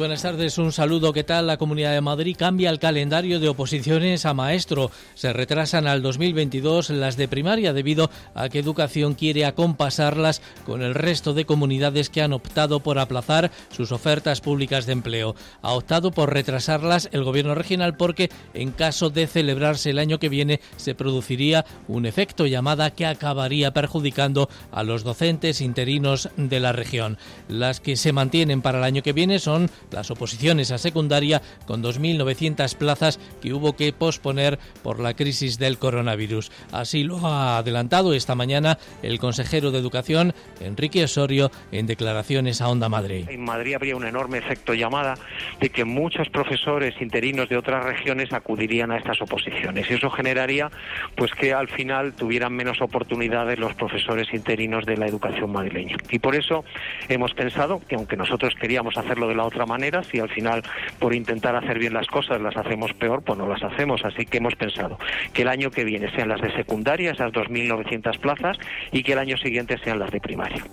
Buenas tardes, un saludo. ¿Qué tal? La Comunidad de Madrid cambia el calendario de oposiciones a maestro. Se retrasan al 2022 las de primaria debido a que Educación quiere acompasarlas con el resto de comunidades que han optado por aplazar sus ofertas públicas de empleo. Ha optado por retrasarlas el Gobierno regional porque en caso de celebrarse el año que viene se produciría un efecto llamada que acabaría perjudicando a los docentes interinos de la región. Las que se mantienen para el año que viene son las oposiciones a secundaria con 2.900 plazas que hubo que posponer por la crisis del coronavirus. Así lo ha adelantado esta mañana el consejero de Educación, Enrique Osorio, en declaraciones a Onda Madrid. En Madrid habría un enorme efecto llamada de que muchos profesores interinos de otras regiones acudirían a estas oposiciones y eso generaría pues que al final tuvieran menos oportunidades los profesores interinos de la educación madrileña. Y por eso hemos pensado que aunque nosotros queríamos hacerlo de la otra manera, si al final por intentar hacer bien las cosas las hacemos peor, pues no las hacemos. Así que hemos pensado que el año que viene sean las de secundaria, esas 2.900 plazas, y que el año siguiente sean las de primaria.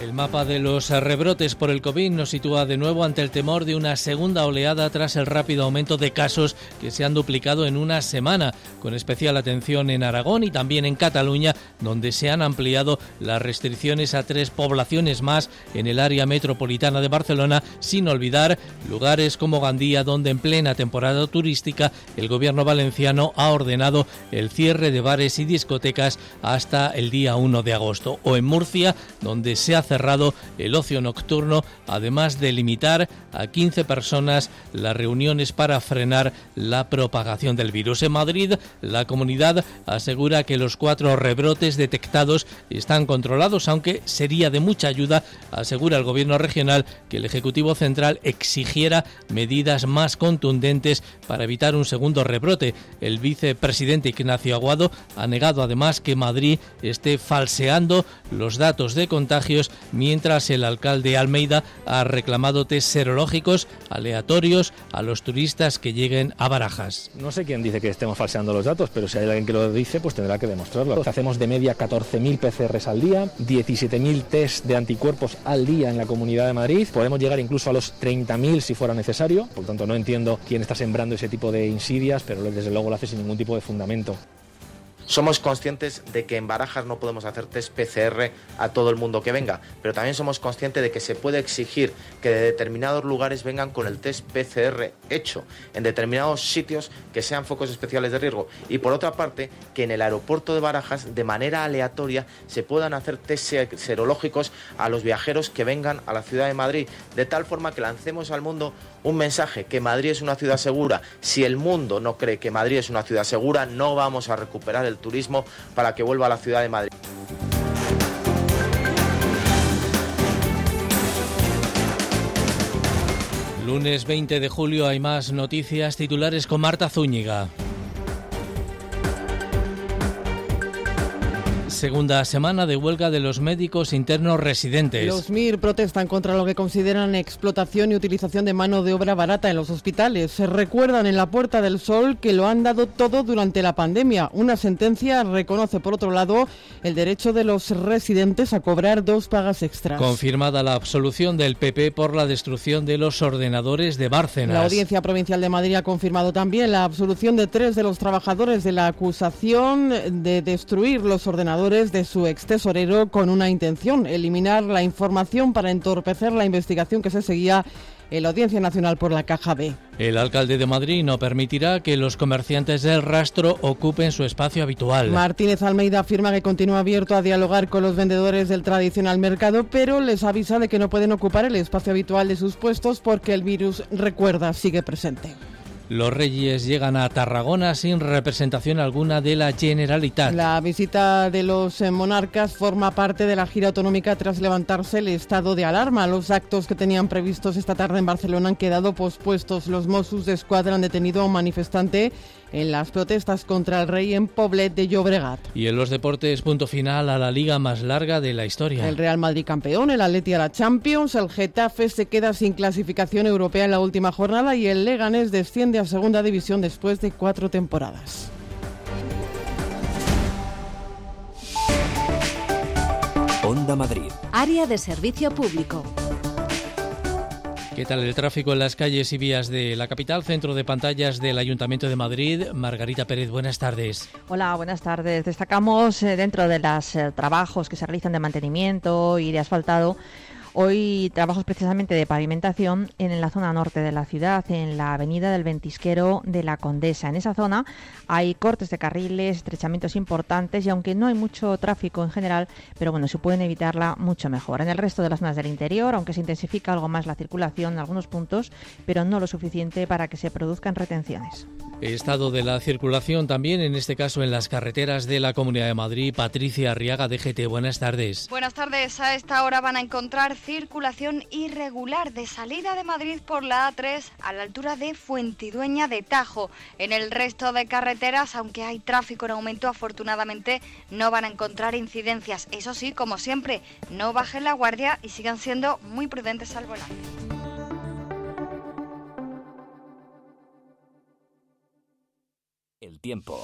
El mapa de los rebrotes por el COVID nos sitúa de nuevo ante el temor de una segunda oleada tras el rápido aumento de casos que se han duplicado en una semana, con especial atención en Aragón y también en Cataluña, donde se han ampliado las restricciones a tres poblaciones más en el área metropolitana de Barcelona, sin olvidar lugares como Gandía, donde en plena temporada turística el gobierno valenciano ha ordenado el cierre de bares y discotecas hasta el día 1 de agosto, o en Murcia, donde se ha cerrado el ocio nocturno, además de limitar a 15 personas las reuniones para frenar la propagación del virus. En Madrid, la comunidad asegura que los cuatro rebrotes detectados están controlados, aunque sería de mucha ayuda, asegura el gobierno regional, que el Ejecutivo Central exigiera medidas más contundentes para evitar un segundo rebrote. El vicepresidente Ignacio Aguado ha negado además que Madrid esté falseando los datos de contagios mientras el alcalde Almeida ha reclamado test serológicos aleatorios a los turistas que lleguen a Barajas. No sé quién dice que estemos falseando los datos, pero si hay alguien que lo dice, pues tendrá que demostrarlo. Hacemos de media 14.000 PCRs al día, 17.000 test de anticuerpos al día en la Comunidad de Madrid. Podemos llegar incluso a los 30.000 si fuera necesario. Por tanto, no entiendo quién está sembrando ese tipo de insidias, pero desde luego lo hace sin ningún tipo de fundamento. Somos conscientes de que en Barajas no podemos hacer test PCR a todo el mundo que venga, pero también somos conscientes de que se puede exigir que de determinados lugares vengan con el test PCR hecho, en determinados sitios que sean focos especiales de riesgo. Y por otra parte, que en el aeropuerto de Barajas, de manera aleatoria, se puedan hacer test serológicos a los viajeros que vengan a la ciudad de Madrid, de tal forma que lancemos al mundo un mensaje que Madrid es una ciudad segura. Si el mundo no cree que Madrid es una ciudad segura, no vamos a recuperar el turismo para que vuelva a la ciudad de Madrid. Lunes 20 de julio hay más noticias titulares con Marta Zúñiga. Segunda semana de huelga de los médicos internos residentes. Los MIR protestan contra lo que consideran explotación y utilización de mano de obra barata en los hospitales. Se recuerdan en la Puerta del Sol que lo han dado todo durante la pandemia. Una sentencia reconoce, por otro lado, el derecho de los residentes a cobrar dos pagas extras. Confirmada la absolución del PP por la destrucción de los ordenadores de Bárcenas. La Audiencia Provincial de Madrid ha confirmado también la absolución de tres de los trabajadores de la acusación de destruir los ordenadores de su ex tesorero con una intención, eliminar la información para entorpecer la investigación que se seguía en la Audiencia Nacional por la Caja B. El alcalde de Madrid no permitirá que los comerciantes del rastro ocupen su espacio habitual. Martínez Almeida afirma que continúa abierto a dialogar con los vendedores del tradicional mercado, pero les avisa de que no pueden ocupar el espacio habitual de sus puestos porque el virus, recuerda, sigue presente. Los Reyes llegan a Tarragona sin representación alguna de la Generalitat. La visita de los eh, monarcas forma parte de la gira autonómica tras levantarse el estado de alarma. Los actos que tenían previstos esta tarde en Barcelona han quedado pospuestos. Los Mossos de Escuadra han detenido a un manifestante en las protestas contra el rey en Poblet de Llobregat. Y en los deportes, punto final a la liga más larga de la historia. El Real Madrid campeón, el Atleti a la Champions, el Getafe se queda sin clasificación europea en la última jornada y el Leganés desciende a segunda división después de cuatro temporadas. Onda Madrid. Área de servicio público. ¿Qué tal el tráfico en las calles y vías de la capital? Centro de pantallas del Ayuntamiento de Madrid. Margarita Pérez, buenas tardes. Hola, buenas tardes. Destacamos eh, dentro de los eh, trabajos que se realizan de mantenimiento y de asfaltado Hoy trabajos precisamente de pavimentación en la zona norte de la ciudad, en la avenida del Ventisquero de la Condesa. En esa zona hay cortes de carriles, estrechamientos importantes y aunque no hay mucho tráfico en general, pero bueno, se pueden evitarla mucho mejor. En el resto de las zonas del interior, aunque se intensifica algo más la circulación en algunos puntos, pero no lo suficiente para que se produzcan retenciones. Estado de la circulación también, en este caso en las carreteras de la Comunidad de Madrid. Patricia Arriaga, DGT, buenas tardes. Buenas tardes. A esta hora van a encontrar circulación irregular de salida de Madrid por la A3 a la altura de Fuentidueña de Tajo. En el resto de carreteras, aunque hay tráfico en aumento, afortunadamente no van a encontrar incidencias. Eso sí, como siempre, no bajen la guardia y sigan siendo muy prudentes al volante. El tiempo.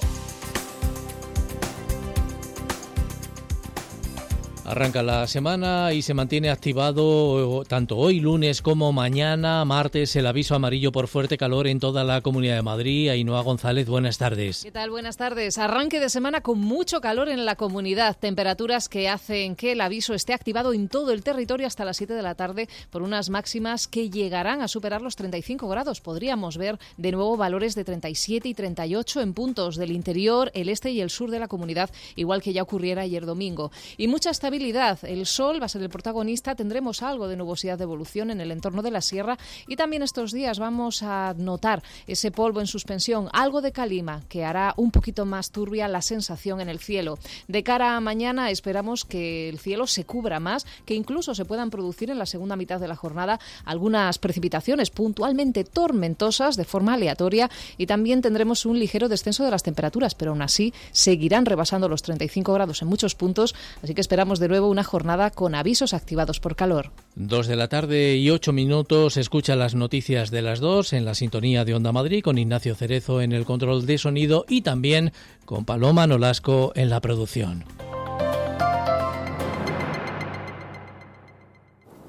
Arranca la semana y se mantiene activado tanto hoy lunes como mañana martes el aviso amarillo por fuerte calor en toda la Comunidad de Madrid. Ainhoa González, buenas tardes. ¿Qué tal? Buenas tardes. Arranque de semana con mucho calor en la comunidad. Temperaturas que hacen que el aviso esté activado en todo el territorio hasta las 7 de la tarde por unas máximas que llegarán a superar los 35 grados. Podríamos ver de nuevo valores de 37 y 38 en puntos del interior, el este y el sur de la comunidad, igual que ya ocurriera ayer domingo. Y mucha estabilidad el sol va a ser el protagonista, tendremos algo de nubosidad de evolución en el entorno de la sierra. Y también estos días vamos a notar ese polvo en suspensión, algo de calima que hará un poquito más turbia la sensación en el cielo. De cara a mañana esperamos que el cielo se cubra más, que incluso se puedan producir en la segunda mitad de la jornada algunas precipitaciones puntualmente tormentosas de forma aleatoria. Y también tendremos un ligero descenso de las temperaturas, pero aún así seguirán rebasando los 35 grados en muchos puntos, así que esperamos de nuevo una jornada con avisos activados por calor. Dos de la tarde y ocho minutos. Escucha las noticias de las dos en la sintonía de Onda Madrid con Ignacio Cerezo en el control de sonido y también con Paloma Nolasco en la producción.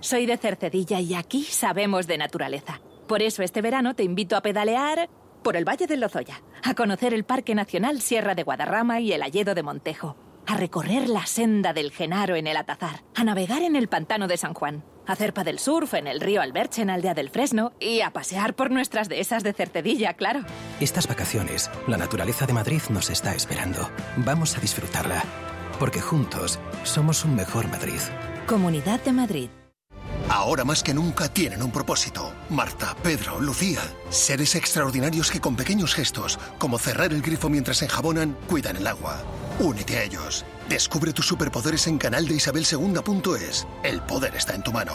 Soy de Cercedilla y aquí sabemos de naturaleza. Por eso este verano te invito a pedalear por el Valle del Lozoya, a conocer el Parque Nacional Sierra de Guadarrama y el Alledo de Montejo a recorrer la senda del Genaro en el Atazar, a navegar en el pantano de San Juan, a hacer del surf en el río Alberche en Aldea del Fresno y a pasear por nuestras dehesas de Cercedilla, claro. Estas vacaciones, la naturaleza de Madrid nos está esperando. Vamos a disfrutarla, porque juntos somos un mejor Madrid. Comunidad de Madrid. Ahora más que nunca tienen un propósito. Marta, Pedro, Lucía. Seres extraordinarios que con pequeños gestos, como cerrar el grifo mientras enjabonan, cuidan el agua. Únete a ellos. Descubre tus superpoderes en canal de Isabel El poder está en tu mano.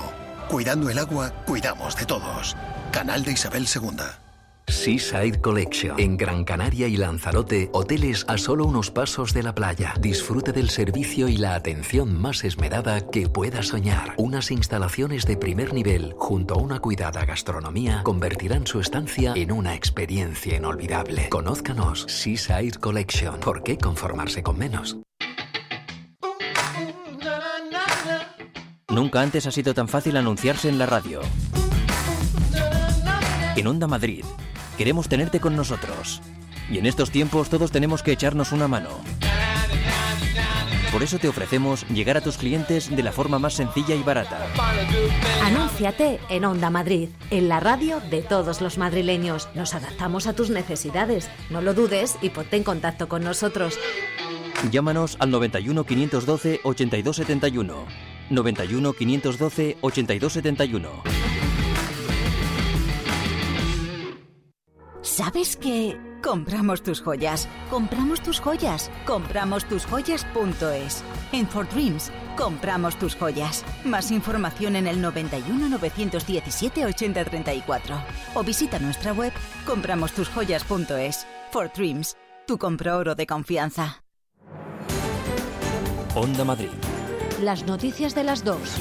Cuidando el agua, cuidamos de todos. Canal de Isabel II. Seaside Collection. En Gran Canaria y Lanzarote, hoteles a solo unos pasos de la playa. Disfrute del servicio y la atención más esmerada que pueda soñar. Unas instalaciones de primer nivel, junto a una cuidada gastronomía, convertirán su estancia en una experiencia inolvidable. Conózcanos Seaside Collection. ¿Por qué conformarse con menos? Nunca antes ha sido tan fácil anunciarse en la radio. En Onda Madrid Queremos tenerte con nosotros. Y en estos tiempos todos tenemos que echarnos una mano. Por eso te ofrecemos llegar a tus clientes de la forma más sencilla y barata. Anúnciate en Onda Madrid, en la radio de todos los madrileños. Nos adaptamos a tus necesidades. No lo dudes y ponte en contacto con nosotros. Llámanos al 91 512 8271. 91 512 8271. ¿Sabes qué? Compramos tus joyas, compramos tus joyas, compramos tus joyas.es. En For Dreams, compramos tus joyas. Más información en el 91 917 8034 o visita nuestra web compramostusjoyas.es. For Dreams, tu compro oro de confianza. Onda Madrid. Las noticias de las dos.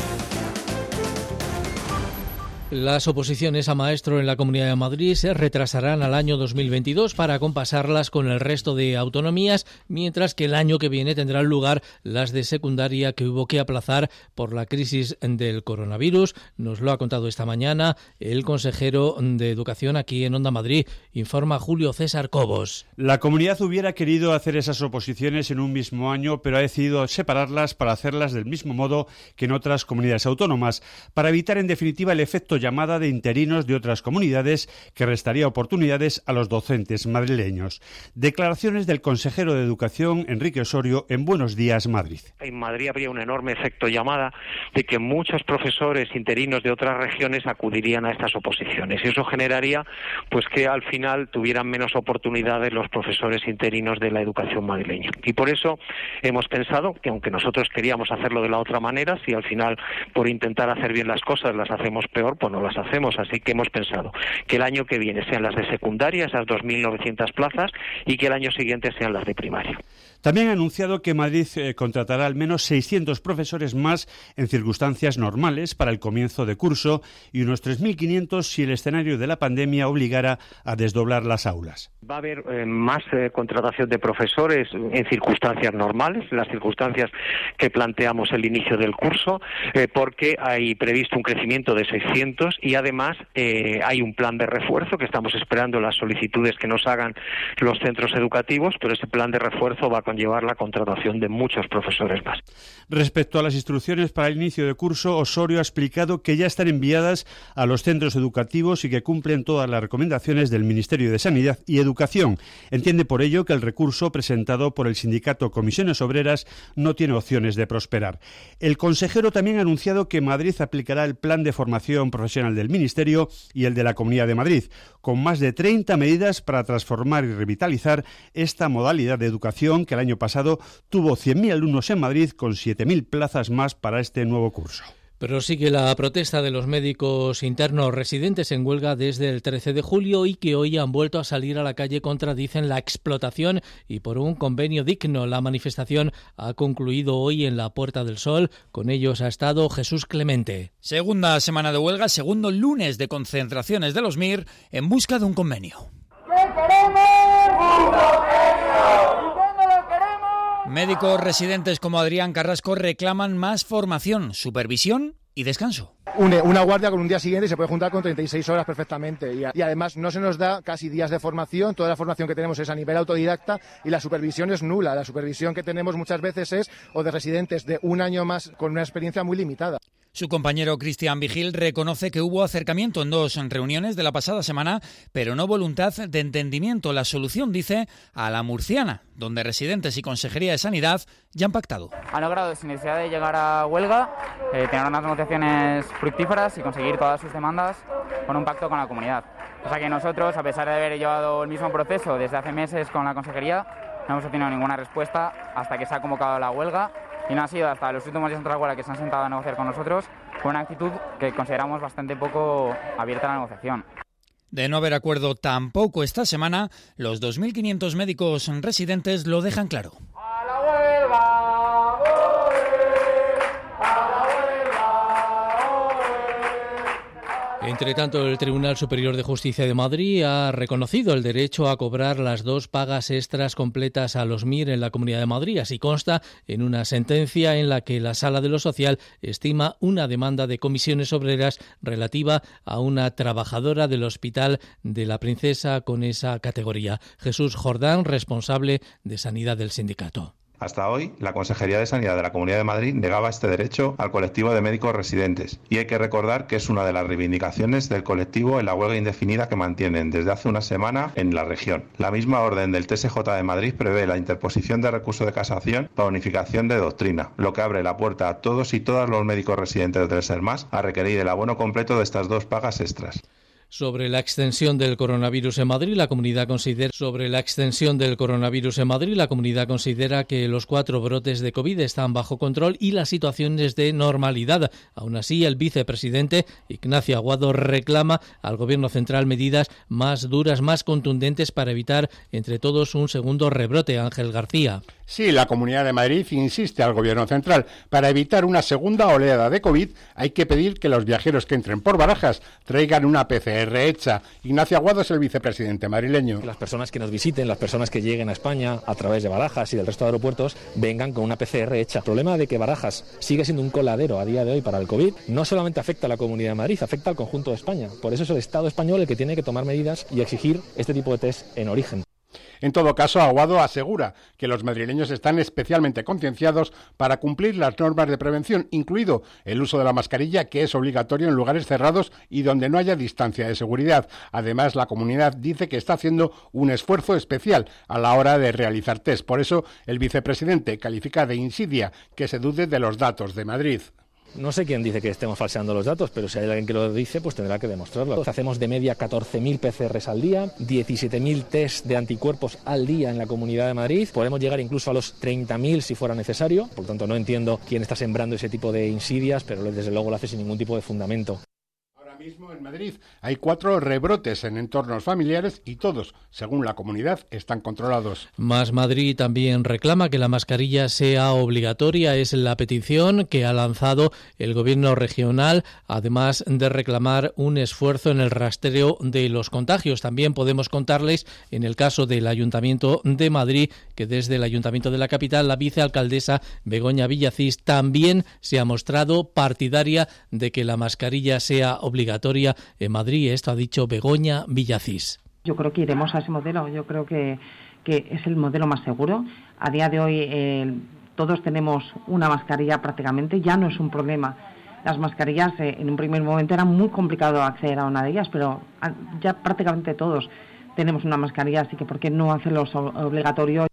Las oposiciones a maestro en la Comunidad de Madrid se retrasarán al año 2022 para compasarlas con el resto de autonomías, mientras que el año que viene tendrán lugar las de secundaria que hubo que aplazar por la crisis del coronavirus. Nos lo ha contado esta mañana el consejero de Educación aquí en Onda Madrid, informa Julio César Cobos. La comunidad hubiera querido hacer esas oposiciones en un mismo año, pero ha decidido separarlas para hacerlas del mismo modo que en otras comunidades autónomas, para evitar en definitiva el efecto llamada de interinos de otras comunidades que restaría oportunidades a los docentes madrileños. Declaraciones del consejero de Educación, Enrique Osorio, en Buenos Días, Madrid. En Madrid habría un enorme efecto llamada de que muchos profesores interinos de otras regiones acudirían a estas oposiciones y eso generaría pues que al final tuvieran menos oportunidades los profesores interinos de la educación madrileña. Y por eso hemos pensado que aunque nosotros queríamos hacerlo de la otra manera, si al final por intentar hacer bien las cosas las hacemos peor, pues no las hacemos. Así que hemos pensado que el año que viene sean las de secundaria, esas 2.900 plazas, y que el año siguiente sean las de primaria. También ha anunciado que Madrid eh, contratará al menos 600 profesores más en circunstancias normales para el comienzo de curso y unos 3.500 si el escenario de la pandemia obligara a desdoblar las aulas. Va a haber eh, más eh, contratación de profesores en circunstancias normales, las circunstancias que planteamos el inicio del curso, porque hay previsto un crecimiento de 600 y además hay un plan de refuerzo que estamos esperando las solicitudes que nos hagan los centros educativos, pero ese plan de refuerzo va a llevar la contratación de muchos profesores más. Respecto a las instrucciones para el inicio de curso, Osorio ha explicado que ya están enviadas a los centros educativos y que cumplen todas las recomendaciones del Ministerio de Sanidad y Educación. Entiende por ello que el recurso presentado por el sindicato Comisiones Obreras no tiene opciones de prosperar. El consejero también ha anunciado que Madrid aplicará el plan de formación profesional del Ministerio y el de la Comunidad de Madrid, con más de 30 medidas para transformar y revitalizar esta modalidad de educación que el año pasado tuvo 100.000 alumnos en Madrid con 7.000 plazas más para este nuevo curso. Pero sigue la protesta de los médicos internos residentes en huelga desde el 13 de julio y que hoy han vuelto a salir a la calle contra, dicen, la explotación y por un convenio digno. La manifestación ha concluido hoy en la Puerta del Sol. Con ellos ha estado Jesús Clemente. Segunda semana de huelga, segundo lunes de concentraciones de los MIR en busca de un convenio. Médicos residentes como Adrián Carrasco reclaman más formación, supervisión y descanso. una guardia con un día siguiente y se puede juntar con 36 horas perfectamente. Y, y, además no se nos da casi días de formación, toda la formación que tenemos es a nivel autodidacta y la supervisión es nula. La supervisión que tenemos muchas veces es o de residentes de un año más con una experiencia muy limitada. Su compañero Cristian Vigil reconoce que hubo acercamiento en dos reuniones de la pasada semana, pero no voluntad de entendimiento. La solución, dice, a la murciana, donde residentes y Consejería de Sanidad ya han pactado. Han logrado, sin necesidad de llegar a huelga, eh, tener unas negociaciones fructíferas y conseguir todas sus demandas con un pacto con la comunidad. O sea que nosotros, a pesar de haber llevado el mismo proceso desde hace meses con la Consejería, no hemos obtenido ninguna respuesta hasta que se ha convocado la huelga y no ha sido hasta los últimos días de la que se han sentado a negociar con nosotros con una actitud que consideramos bastante poco abierta a la negociación. De no haber acuerdo tampoco esta semana, los 2.500 médicos residentes lo dejan claro. Entre tanto, el Tribunal Superior de Justicia de Madrid ha reconocido el derecho a cobrar las dos pagas extras completas a los MIR en la Comunidad de Madrid. Así consta en una sentencia en la que la Sala de lo Social estima una demanda de comisiones obreras relativa a una trabajadora del Hospital de la Princesa con esa categoría. Jesús Jordán, responsable de Sanidad del sindicato. Hasta hoy, la Consejería de Sanidad de la Comunidad de Madrid negaba este derecho al colectivo de médicos residentes. Y hay que recordar que es una de las reivindicaciones del colectivo en la huelga indefinida que mantienen desde hace una semana en la región. La misma orden del TSJ de Madrid prevé la interposición de recurso de casación para unificación de doctrina, lo que abre la puerta a todos y todas los médicos residentes de ser más a requerir el abono completo de estas dos pagas extras. Sobre la extensión del coronavirus en Madrid, la comunidad considera que los cuatro brotes de COVID están bajo control y la situación es de normalidad. Aún así, el vicepresidente Ignacio Aguado reclama al gobierno central medidas más duras, más contundentes para evitar entre todos un segundo rebrote. Ángel García. Sí, la Comunidad de Madrid insiste al Gobierno central. Para evitar una segunda oleada de COVID hay que pedir que los viajeros que entren por barajas traigan una PCR hecha. Ignacio Aguado es el vicepresidente madrileño. Las personas que nos visiten, las personas que lleguen a España a través de Barajas y del resto de aeropuertos, vengan con una PCR hecha. El problema de que Barajas sigue siendo un coladero a día de hoy para el COVID no solamente afecta a la Comunidad de Madrid, afecta al conjunto de España. Por eso es el Estado español el que tiene que tomar medidas y exigir este tipo de test en origen. En todo caso, Aguado asegura que los madrileños están especialmente concienciados para cumplir las normas de prevención, incluido el uso de la mascarilla, que es obligatorio en lugares cerrados y donde no haya distancia de seguridad. Además, la comunidad dice que está haciendo un esfuerzo especial a la hora de realizar test. Por eso, el vicepresidente califica de insidia que se dude de los datos de Madrid. No sé quién dice que estemos falseando los datos, pero si hay alguien que lo dice, pues tendrá que demostrarlo. Hacemos de media 14.000 PCRs al día, 17.000 test de anticuerpos al día en la Comunidad de Madrid. Podemos llegar incluso a los 30.000 si fuera necesario. Por lo tanto, no entiendo quién está sembrando ese tipo de insidias, pero desde luego lo hace sin ningún tipo de fundamento en Madrid hay cuatro rebrotes en entornos familiares y todos, según la comunidad, están controlados. Más Madrid también reclama que la mascarilla sea obligatoria. Es la petición que ha lanzado el gobierno regional, además de reclamar un esfuerzo en el rastreo de los contagios. También podemos contarles, en el caso del Ayuntamiento de Madrid, que desde el Ayuntamiento de la capital, la vicealcaldesa Begoña Villacís también se ha mostrado partidaria de que la mascarilla sea obligatoria en Madrid. Esto ha dicho Begoña Villacís. Yo creo que iremos a ese modelo. Yo creo que, que es el modelo más seguro. A día de hoy eh, todos tenemos una mascarilla prácticamente, ya no es un problema. Las mascarillas eh, en un primer momento era muy complicado acceder a una de ellas, pero ya prácticamente todos tenemos una mascarilla, así que ¿por qué no hacerlo obligatorio?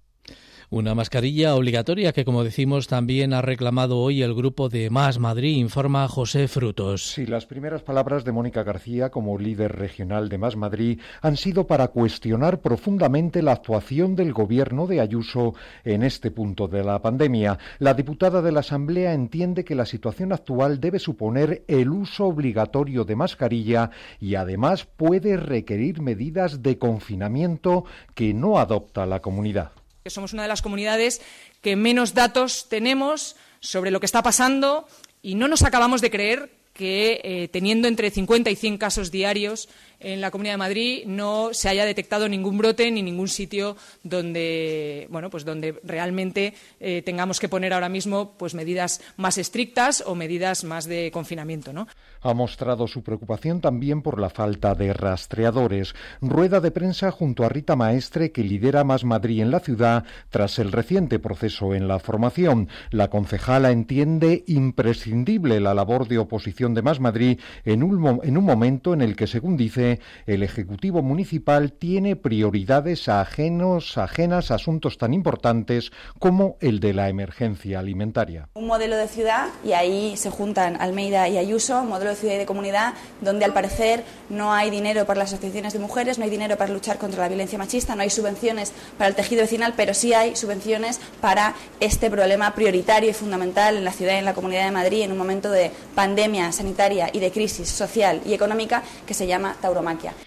Una mascarilla obligatoria que, como decimos, también ha reclamado hoy el grupo de Más Madrid, informa José Frutos. Sí, las primeras palabras de Mónica García como líder regional de Más Madrid han sido para cuestionar profundamente la actuación del gobierno de Ayuso en este punto de la pandemia. La diputada de la Asamblea entiende que la situación actual debe suponer el uso obligatorio de mascarilla y además puede requerir medidas de confinamiento que no adopta la comunidad que somos una de las comunidades que menos datos tenemos sobre lo que está pasando y no nos acabamos de creer que eh, teniendo entre 50 y 100 casos diarios en la Comunidad de Madrid no se haya detectado ningún brote ni ningún sitio donde, bueno, pues donde realmente eh, tengamos que poner ahora mismo pues medidas más estrictas o medidas más de confinamiento, ¿no? Ha mostrado su preocupación también por la falta de rastreadores. Rueda de prensa junto a Rita Maestre, que lidera Más Madrid en la ciudad tras el reciente proceso en la formación. La concejala entiende imprescindible la labor de oposición de Más Madrid en un, en un momento en el que, según dice, el Ejecutivo Municipal tiene prioridades ajenos, ajenas a asuntos tan importantes como el de la emergencia alimentaria. Un modelo de ciudad, y ahí se juntan Almeida y Ayuso, modelo de ciudad y de comunidad, donde al parecer no hay dinero para las asociaciones de mujeres, no hay dinero para luchar contra la violencia machista, no hay subvenciones para el tejido vecinal, pero sí hay subvenciones para este problema prioritario y fundamental en la ciudad y en la Comunidad de Madrid en un momento de pandemia sanitaria y de crisis social y económica que se llama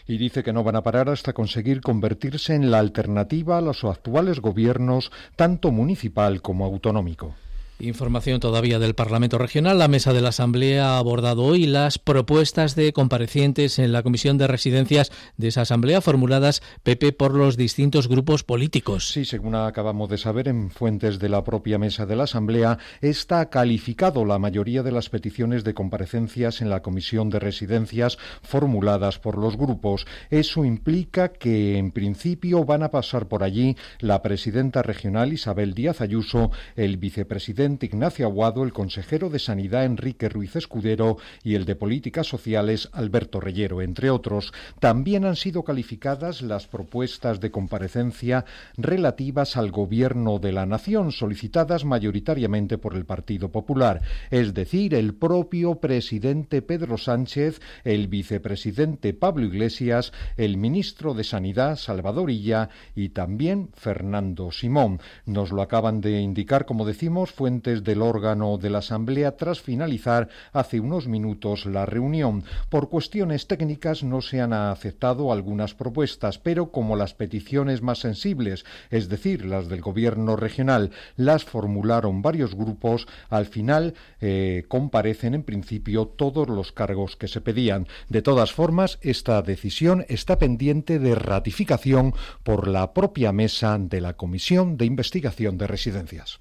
Y dice que no van a parar hasta conseguir convertirse en la alternativa a los actuales gobiernos, tanto municipal como autonómico. Información todavía del Parlamento Regional. La mesa de la Asamblea ha abordado hoy las propuestas de comparecientes en la Comisión de Residencias de esa Asamblea formuladas, Pepe, por los distintos grupos políticos. Sí, según acabamos de saber en fuentes de la propia mesa de la Asamblea, está calificado la mayoría de las peticiones de comparecencias en la Comisión de Residencias formuladas por los grupos. Eso implica que, en principio, van a pasar por allí la presidenta regional Isabel Díaz Ayuso, el vicepresidente Ignacio Aguado, el consejero de Sanidad Enrique Ruiz Escudero y el de Políticas Sociales Alberto Reyero, entre otros. También han sido calificadas las propuestas de comparecencia relativas al Gobierno de la Nación, solicitadas mayoritariamente por el Partido Popular, es decir, el propio presidente Pedro Sánchez, el vicepresidente Pablo Iglesias, el ministro de Sanidad Salvador Illa y también Fernando Simón. Nos lo acaban de indicar, como decimos, fuentes del órgano de la Asamblea tras finalizar hace unos minutos la reunión. Por cuestiones técnicas no se han aceptado algunas propuestas, pero como las peticiones más sensibles, es decir, las del Gobierno regional, las formularon varios grupos, al final eh, comparecen en principio todos los cargos que se pedían. De todas formas, esta decisión está pendiente de ratificación por la propia mesa de la Comisión de Investigación de Residencias.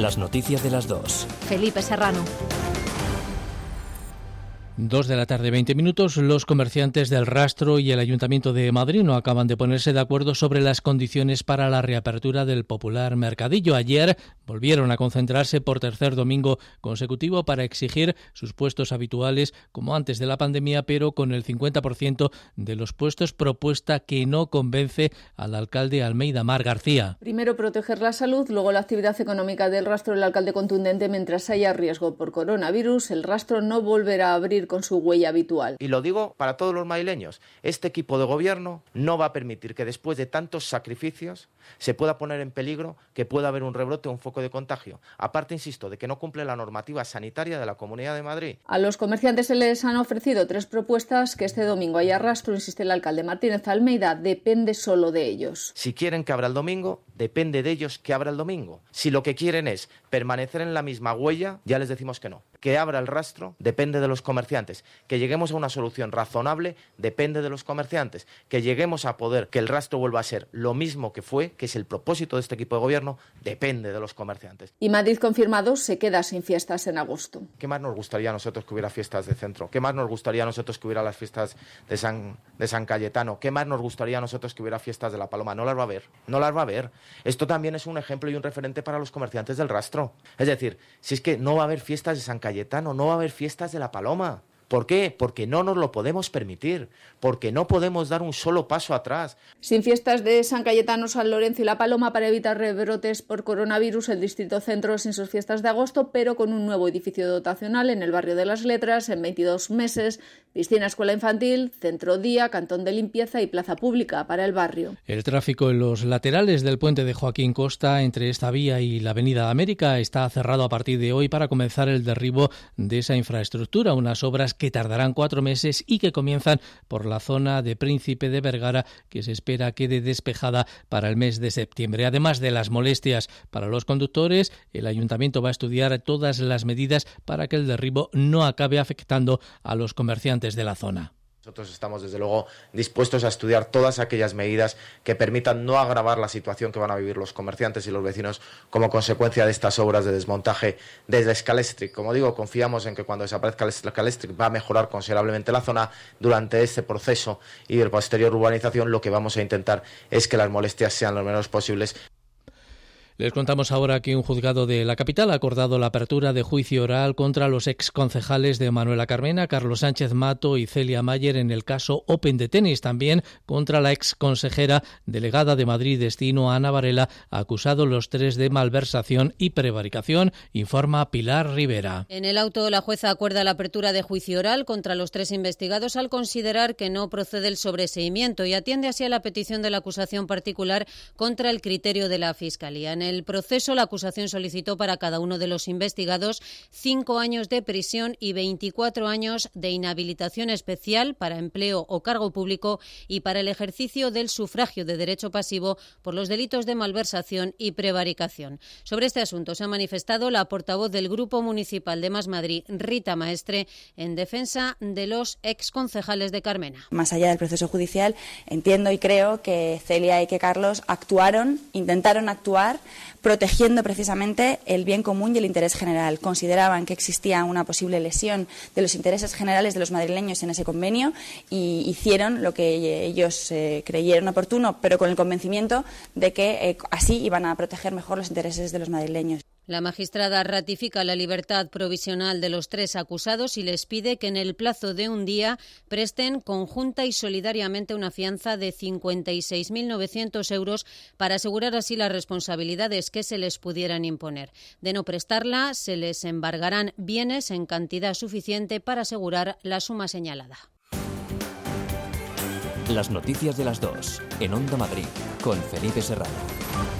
Las noticias de las dos. Felipe Serrano. Dos de la tarde, 20 minutos. Los comerciantes del Rastro y el Ayuntamiento de Madrid no acaban de ponerse de acuerdo sobre las condiciones para la reapertura del popular mercadillo. Ayer volvieron a concentrarse por tercer domingo consecutivo para exigir sus puestos habituales como antes de la pandemia, pero con el 50% de los puestos propuesta que no convence al alcalde Almeida Mar García. Primero proteger la salud, luego la actividad económica del Rastro. El alcalde contundente mientras haya riesgo por coronavirus, el Rastro no volverá a abrir con su huella habitual. Y lo digo para todos los madrileños, este equipo de gobierno no va a permitir que después de tantos sacrificios se pueda poner en peligro que pueda haber un rebrote o un foco de contagio. Aparte, insisto, de que no cumple la normativa sanitaria de la Comunidad de Madrid. A los comerciantes se les han ofrecido tres propuestas que este domingo hay arrastro, insiste el alcalde Martínez Almeida, depende solo de ellos. Si quieren que abra el domingo, depende de ellos que abra el domingo. Si lo que quieren es permanecer en la misma huella, ya les decimos que no. Que abra el rastro depende de los comerciantes. Que lleguemos a una solución razonable depende de los comerciantes. Que lleguemos a poder que el rastro vuelva a ser lo mismo que fue, que es el propósito de este equipo de gobierno, depende de los comerciantes. Y Madrid confirmado se queda sin fiestas en agosto. ¿Qué más nos gustaría a nosotros que hubiera fiestas de centro? ¿Qué más nos gustaría a nosotros que hubiera las fiestas de San, de San Cayetano? ¿Qué más nos gustaría a nosotros que hubiera fiestas de La Paloma? No las va a haber, no las va a haber. Esto también es un ejemplo y un referente para los comerciantes del rastro. Es decir, si es que no va a haber fiestas de San Cayetano, no va a haber fiestas de La Paloma. ¿Por qué? Porque no nos lo podemos permitir, porque no podemos dar un solo paso atrás. Sin fiestas de San Cayetano, San Lorenzo y La Paloma para evitar rebrotes por coronavirus, el Distrito Centro sin sus fiestas de agosto, pero con un nuevo edificio dotacional en el barrio de las Letras en 22 meses, piscina escuela infantil, centro día, cantón de limpieza y plaza pública para el barrio. El tráfico en los laterales del puente de Joaquín Costa entre esta vía y la Avenida América está cerrado a partir de hoy para comenzar el derribo de esa infraestructura, unas obras que tardarán cuatro meses y que comienzan por la zona de Príncipe de Vergara, que se espera quede despejada para el mes de septiembre. Además de las molestias para los conductores, el ayuntamiento va a estudiar todas las medidas para que el derribo no acabe afectando a los comerciantes de la zona. Nosotros estamos, desde luego, dispuestos a estudiar todas aquellas medidas que permitan no agravar la situación que van a vivir los comerciantes y los vecinos como consecuencia de estas obras de desmontaje desde Scalestric. Como digo, confiamos en que cuando desaparezca Scalestric va a mejorar considerablemente la zona. Durante este proceso y de posterior urbanización, lo que vamos a intentar es que las molestias sean lo menos posibles. Les contamos ahora que un juzgado de la capital ha acordado la apertura de juicio oral contra los exconcejales de Manuela Carmena, Carlos Sánchez Mato y Celia Mayer en el caso Open de tenis. También contra la exconsejera delegada de Madrid Destino, Ana Varela, acusado los tres de malversación y prevaricación, informa Pilar Rivera. En el auto, la jueza acuerda la apertura de juicio oral contra los tres investigados al considerar que no procede el sobreseimiento y atiende así a la petición de la acusación particular contra el criterio de la Fiscalía. Proceso, la acusación solicitó para cada uno de los investigados cinco años de prisión y 24 años de inhabilitación especial para empleo o cargo público y para el ejercicio del sufragio de derecho pasivo por los delitos de malversación y prevaricación. Sobre este asunto se ha manifestado la portavoz del Grupo Municipal de Más Madrid, Rita Maestre, en defensa de los exconcejales de Carmena. Más allá del proceso judicial, entiendo y creo que Celia y que Carlos actuaron, intentaron actuar protegiendo precisamente el bien común y el interés general. Consideraban que existía una posible lesión de los intereses generales de los madrileños en ese convenio y hicieron lo que ellos eh, creyeron oportuno, pero con el convencimiento de que eh, así iban a proteger mejor los intereses de los madrileños. La magistrada ratifica la libertad provisional de los tres acusados y les pide que en el plazo de un día presten conjunta y solidariamente una fianza de 56.900 euros para asegurar así las responsabilidades que se les pudieran imponer. De no prestarla, se les embargarán bienes en cantidad suficiente para asegurar la suma señalada. Las noticias de las dos, en Onda Madrid, con Felipe Serrano.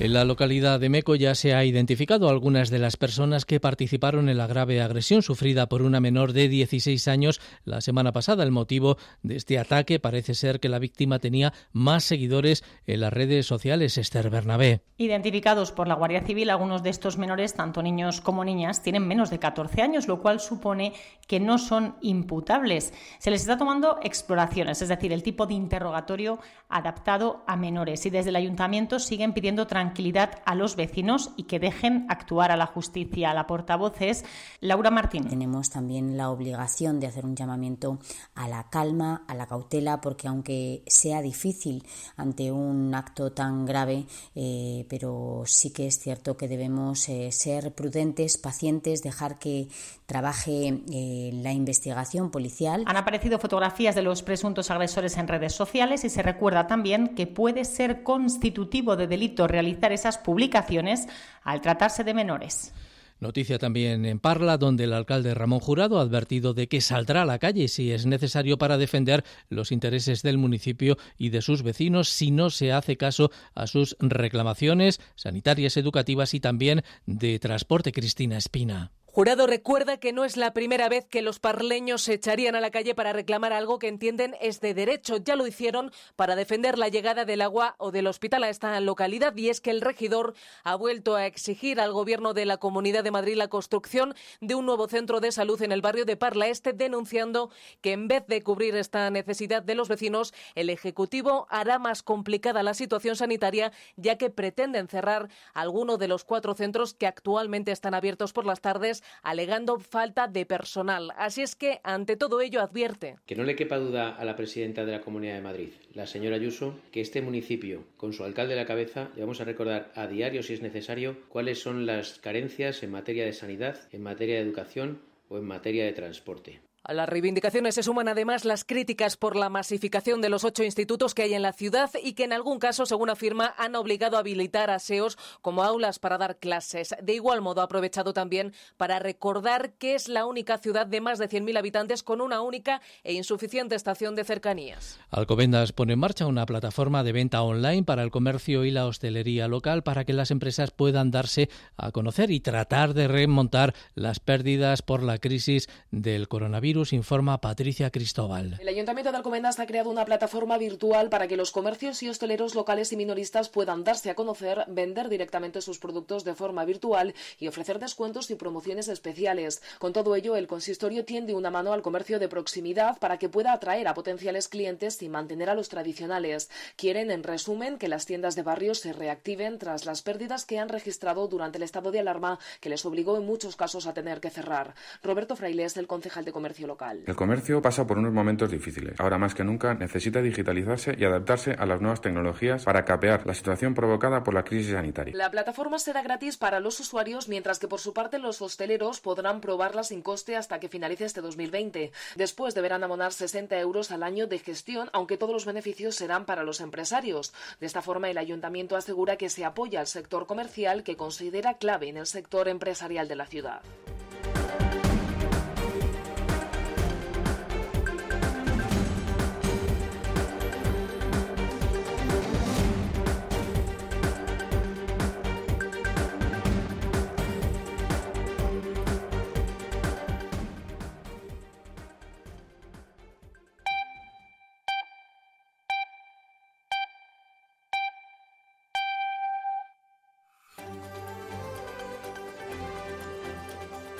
En la localidad de Meco ya se ha identificado algunas de las personas que participaron en la grave agresión sufrida por una menor de 16 años la semana pasada. El motivo de este ataque parece ser que la víctima tenía más seguidores en las redes sociales. Esther Bernabé. Identificados por la Guardia Civil, algunos de estos menores, tanto niños como niñas, tienen menos de 14 años, lo cual supone que no son imputables. Se les está tomando exploraciones, es decir, el tipo de interrogatorio adaptado a menores. Y desde el ayuntamiento siguen pidiendo tranquilidad tranquilidad a los vecinos y que dejen actuar a la justicia. La portavoz es Laura Martín. Tenemos también la obligación de hacer un llamamiento a la calma, a la cautela, porque aunque sea difícil ante un acto tan grave, eh, pero sí que es cierto que debemos eh, ser prudentes, pacientes, dejar que trabaje eh, la investigación policial. Han aparecido fotografías de los presuntos agresores en redes sociales y se recuerda también que puede ser constitutivo de delito esas publicaciones al tratarse de menores. Noticia también en Parla, donde el alcalde Ramón Jurado ha advertido de que saldrá a la calle si es necesario para defender los intereses del municipio y de sus vecinos si no se hace caso a sus reclamaciones sanitarias, educativas y también de transporte. Cristina Espina. Jurado recuerda que no es la primera vez que los parleños se echarían a la calle para reclamar algo que entienden es de derecho. Ya lo hicieron para defender la llegada del agua o del hospital a esta localidad y es que el regidor ha vuelto a exigir al gobierno de la Comunidad de Madrid la construcción de un nuevo centro de salud en el barrio de Parla Este, denunciando que en vez de cubrir esta necesidad de los vecinos, el Ejecutivo hará más complicada la situación sanitaria ya que pretenden cerrar alguno de los cuatro centros que actualmente están abiertos por las tardes alegando falta de personal. Así es que, ante todo ello, advierte. Que no le quepa duda a la presidenta de la Comunidad de Madrid, la señora Ayuso, que este municipio, con su alcalde a la cabeza, le vamos a recordar a diario, si es necesario, cuáles son las carencias en materia de sanidad, en materia de educación o en materia de transporte. A las reivindicaciones se suman además las críticas por la masificación de los ocho institutos que hay en la ciudad y que en algún caso, según afirma, han obligado a habilitar aseos como aulas para dar clases. De igual modo, ha aprovechado también para recordar que es la única ciudad de más de 100.000 habitantes con una única e insuficiente estación de cercanías. Alcobendas pone en marcha una plataforma de venta online para el comercio y la hostelería local para que las empresas puedan darse a conocer y tratar de remontar las pérdidas por la crisis del coronavirus informa Patricia Cristóbal. El Ayuntamiento de Alcobendas ha creado una plataforma virtual para que los comercios y hosteleros locales y minoristas puedan darse a conocer, vender directamente sus productos de forma virtual y ofrecer descuentos y promociones especiales. Con todo ello, el consistorio tiende una mano al comercio de proximidad para que pueda atraer a potenciales clientes y mantener a los tradicionales. Quieren, en resumen, que las tiendas de barrio se reactiven tras las pérdidas que han registrado durante el estado de alarma que les obligó en muchos casos a tener que cerrar. Roberto Fraile es el concejal de comercio local. El comercio pasa por unos momentos difíciles. Ahora más que nunca necesita digitalizarse y adaptarse a las nuevas tecnologías para capear la situación provocada por la crisis sanitaria. La plataforma será gratis para los usuarios, mientras que por su parte los hosteleros podrán probarla sin coste hasta que finalice este 2020. Después deberán abonar 60 euros al año de gestión, aunque todos los beneficios serán para los empresarios. De esta forma, el ayuntamiento asegura que se apoya al sector comercial que considera clave en el sector empresarial de la ciudad.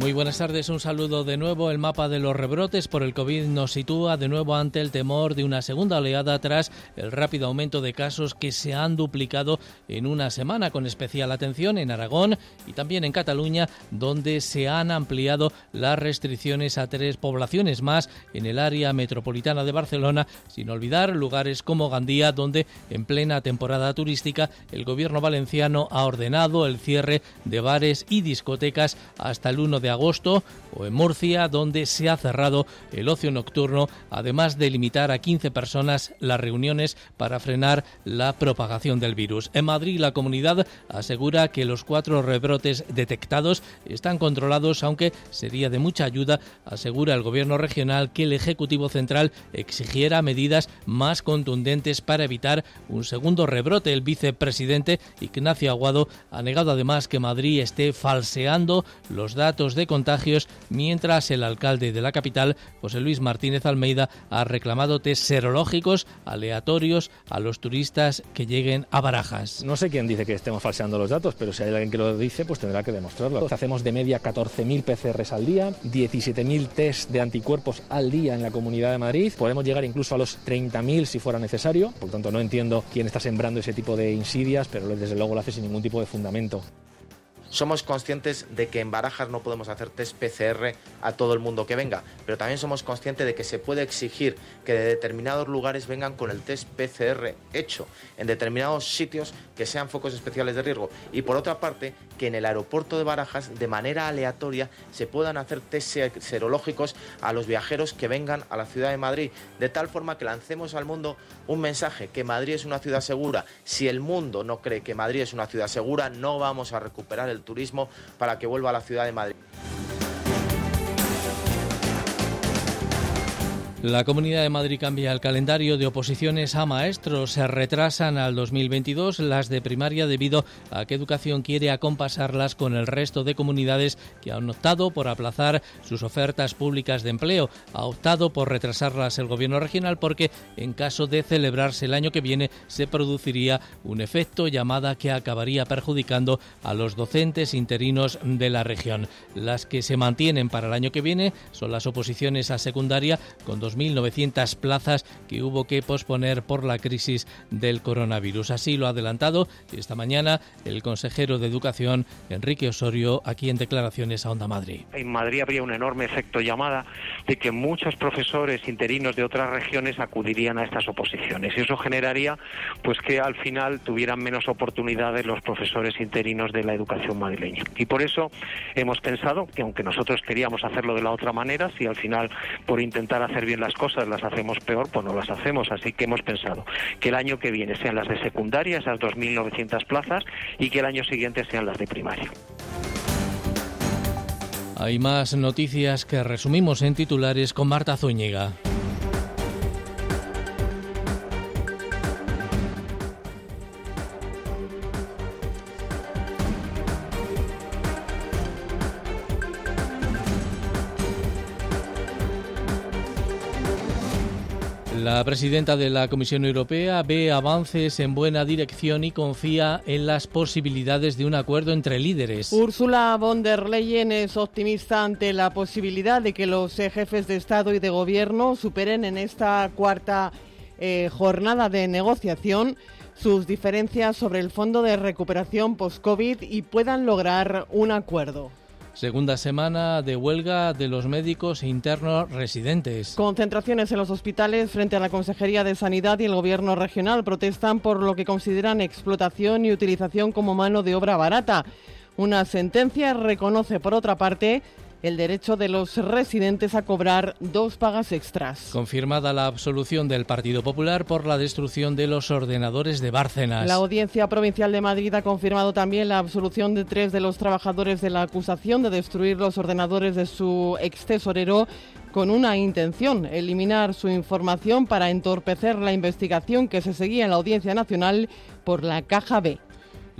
Muy buenas tardes, un saludo de nuevo. El mapa de los rebrotes por el COVID nos sitúa de nuevo ante el temor de una segunda oleada tras el rápido aumento de casos que se han duplicado en una semana, con especial atención en Aragón y también en Cataluña, donde se han ampliado las restricciones a tres poblaciones más en el área metropolitana de Barcelona, sin olvidar lugares como Gandía, donde en plena temporada turística el gobierno valenciano ha ordenado el cierre de bares y discotecas hasta el 1 de agosto o en Murcia, donde se ha cerrado el ocio nocturno, además de limitar a 15 personas las reuniones para frenar la propagación del virus. En Madrid, la comunidad asegura que los cuatro rebrotes detectados están controlados, aunque sería de mucha ayuda, asegura el gobierno regional, que el Ejecutivo Central exigiera medidas más contundentes para evitar un segundo rebrote. El vicepresidente Ignacio Aguado ha negado además que Madrid esté falseando los datos de contagios, mientras el alcalde de la capital, José Luis Martínez Almeida, ha reclamado test serológicos aleatorios a los turistas que lleguen a Barajas. No sé quién dice que estemos falseando los datos, pero si hay alguien que lo dice, pues tendrá que demostrarlo. Hacemos de media 14.000 PCRs al día, 17.000 test de anticuerpos al día en la Comunidad de Madrid. Podemos llegar incluso a los 30.000 si fuera necesario. Por lo tanto, no entiendo quién está sembrando ese tipo de insidias, pero desde luego lo hace sin ningún tipo de fundamento. Somos conscientes de que en Barajas no podemos hacer test PCR a todo el mundo que venga, pero también somos conscientes de que se puede exigir que de determinados lugares vengan con el test PCR hecho, en determinados sitios que sean focos especiales de riesgo. Y por otra parte, que en el aeropuerto de Barajas, de manera aleatoria, se puedan hacer test serológicos a los viajeros que vengan a la ciudad de Madrid, de tal forma que lancemos al mundo un mensaje, que Madrid es una ciudad segura. Si el mundo no cree que Madrid es una ciudad segura, no vamos a recuperar el turismo para que vuelva a la ciudad de Madrid. La Comunidad de Madrid cambia el calendario de oposiciones a maestros. Se retrasan al 2022 las de primaria debido a que Educación quiere acompasarlas con el resto de comunidades que han optado por aplazar sus ofertas públicas de empleo. Ha optado por retrasarlas el Gobierno regional porque en caso de celebrarse el año que viene se produciría un efecto llamada que acabaría perjudicando a los docentes interinos de la región. Las que se mantienen para el año que viene son las oposiciones a secundaria con dos 2.900 plazas que hubo que posponer por la crisis del coronavirus. Así lo ha adelantado esta mañana el consejero de Educación, Enrique Osorio, aquí en declaraciones a Onda Madrid. En Madrid habría un enorme efecto llamada de que muchos profesores interinos de otras regiones acudirían a estas oposiciones y eso generaría pues que al final tuvieran menos oportunidades los profesores interinos de la educación madrileña. Y por eso hemos pensado que aunque nosotros queríamos hacerlo de la otra manera, si al final por intentar hacer bien las cosas las hacemos peor, pues no las hacemos. Así que hemos pensado que el año que viene sean las de secundaria, esas 2.900 plazas, y que el año siguiente sean las de primaria. Hay más noticias que resumimos en titulares con Marta Zúñiga. La presidenta de la Comisión Europea ve avances en buena dirección y confía en las posibilidades de un acuerdo entre líderes. Ursula von der Leyen es optimista ante la posibilidad de que los eh, jefes de Estado y de Gobierno superen en esta cuarta eh, jornada de negociación sus diferencias sobre el Fondo de Recuperación Post-COVID y puedan lograr un acuerdo. Segunda semana de huelga de los médicos internos residentes. Concentraciones en los hospitales frente a la Consejería de Sanidad y el Gobierno regional protestan por lo que consideran explotación y utilización como mano de obra barata. Una sentencia reconoce, por otra parte, el derecho de los residentes a cobrar dos pagas extras. Confirmada la absolución del Partido Popular por la destrucción de los ordenadores de Bárcenas. La Audiencia Provincial de Madrid ha confirmado también la absolución de tres de los trabajadores de la acusación de destruir los ordenadores de su ex tesorero con una intención, eliminar su información para entorpecer la investigación que se seguía en la Audiencia Nacional por la Caja B.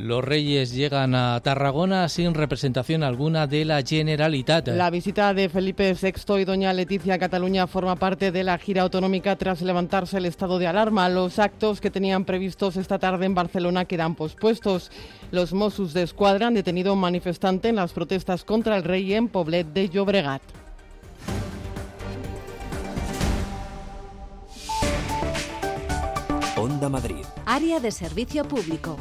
Los Reyes llegan a Tarragona sin representación alguna de la Generalitat. La visita de Felipe VI y doña Leticia a Cataluña forma parte de la gira autonómica tras levantarse el estado de alarma. Los actos que tenían previstos esta tarde en Barcelona quedan pospuestos. Los Mossos de Escuadra han detenido a un manifestante en las protestas contra el rey en Poblet de Llobregat. Onda Madrid. Área de servicio público.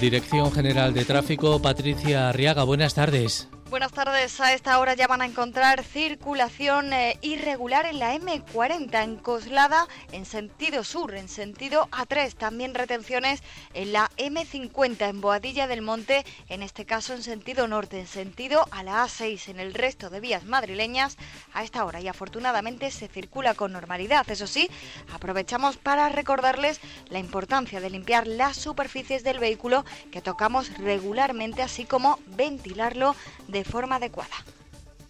Dirección General de Tráfico, Patricia Arriaga, buenas tardes. Buenas tardes. A esta hora ya van a encontrar circulación eh, irregular en la M40 en Coslada en sentido sur, en sentido A3. También retenciones en la M50 en Boadilla del Monte, en este caso en sentido norte, en sentido a la A6. En el resto de vías madrileñas a esta hora y afortunadamente se circula con normalidad. Eso sí, aprovechamos para recordarles la importancia de limpiar las superficies del vehículo que tocamos regularmente, así como ventilarlo de forma adecuada.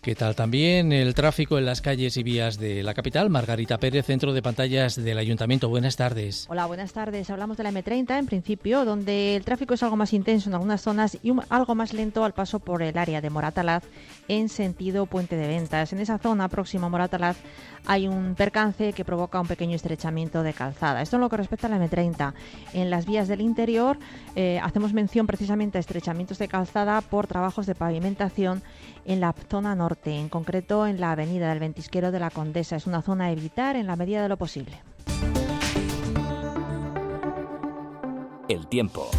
¿Qué tal también el tráfico en las calles y vías de la capital? Margarita Pérez, centro de pantallas del Ayuntamiento. Buenas tardes. Hola, buenas tardes. Hablamos de la M30 en principio, donde el tráfico es algo más intenso en algunas zonas y algo más lento al paso por el área de Moratalaz en sentido Puente de Ventas. En esa zona próxima a Moratalaz hay un percance que provoca un pequeño estrechamiento de calzada. Esto en lo que respecta a la M30. En las vías del interior eh, hacemos mención precisamente a estrechamientos de calzada por trabajos de pavimentación en la zona norte, en concreto en la avenida del Ventisquero de la Condesa. Es una zona a evitar en la medida de lo posible. El tiempo.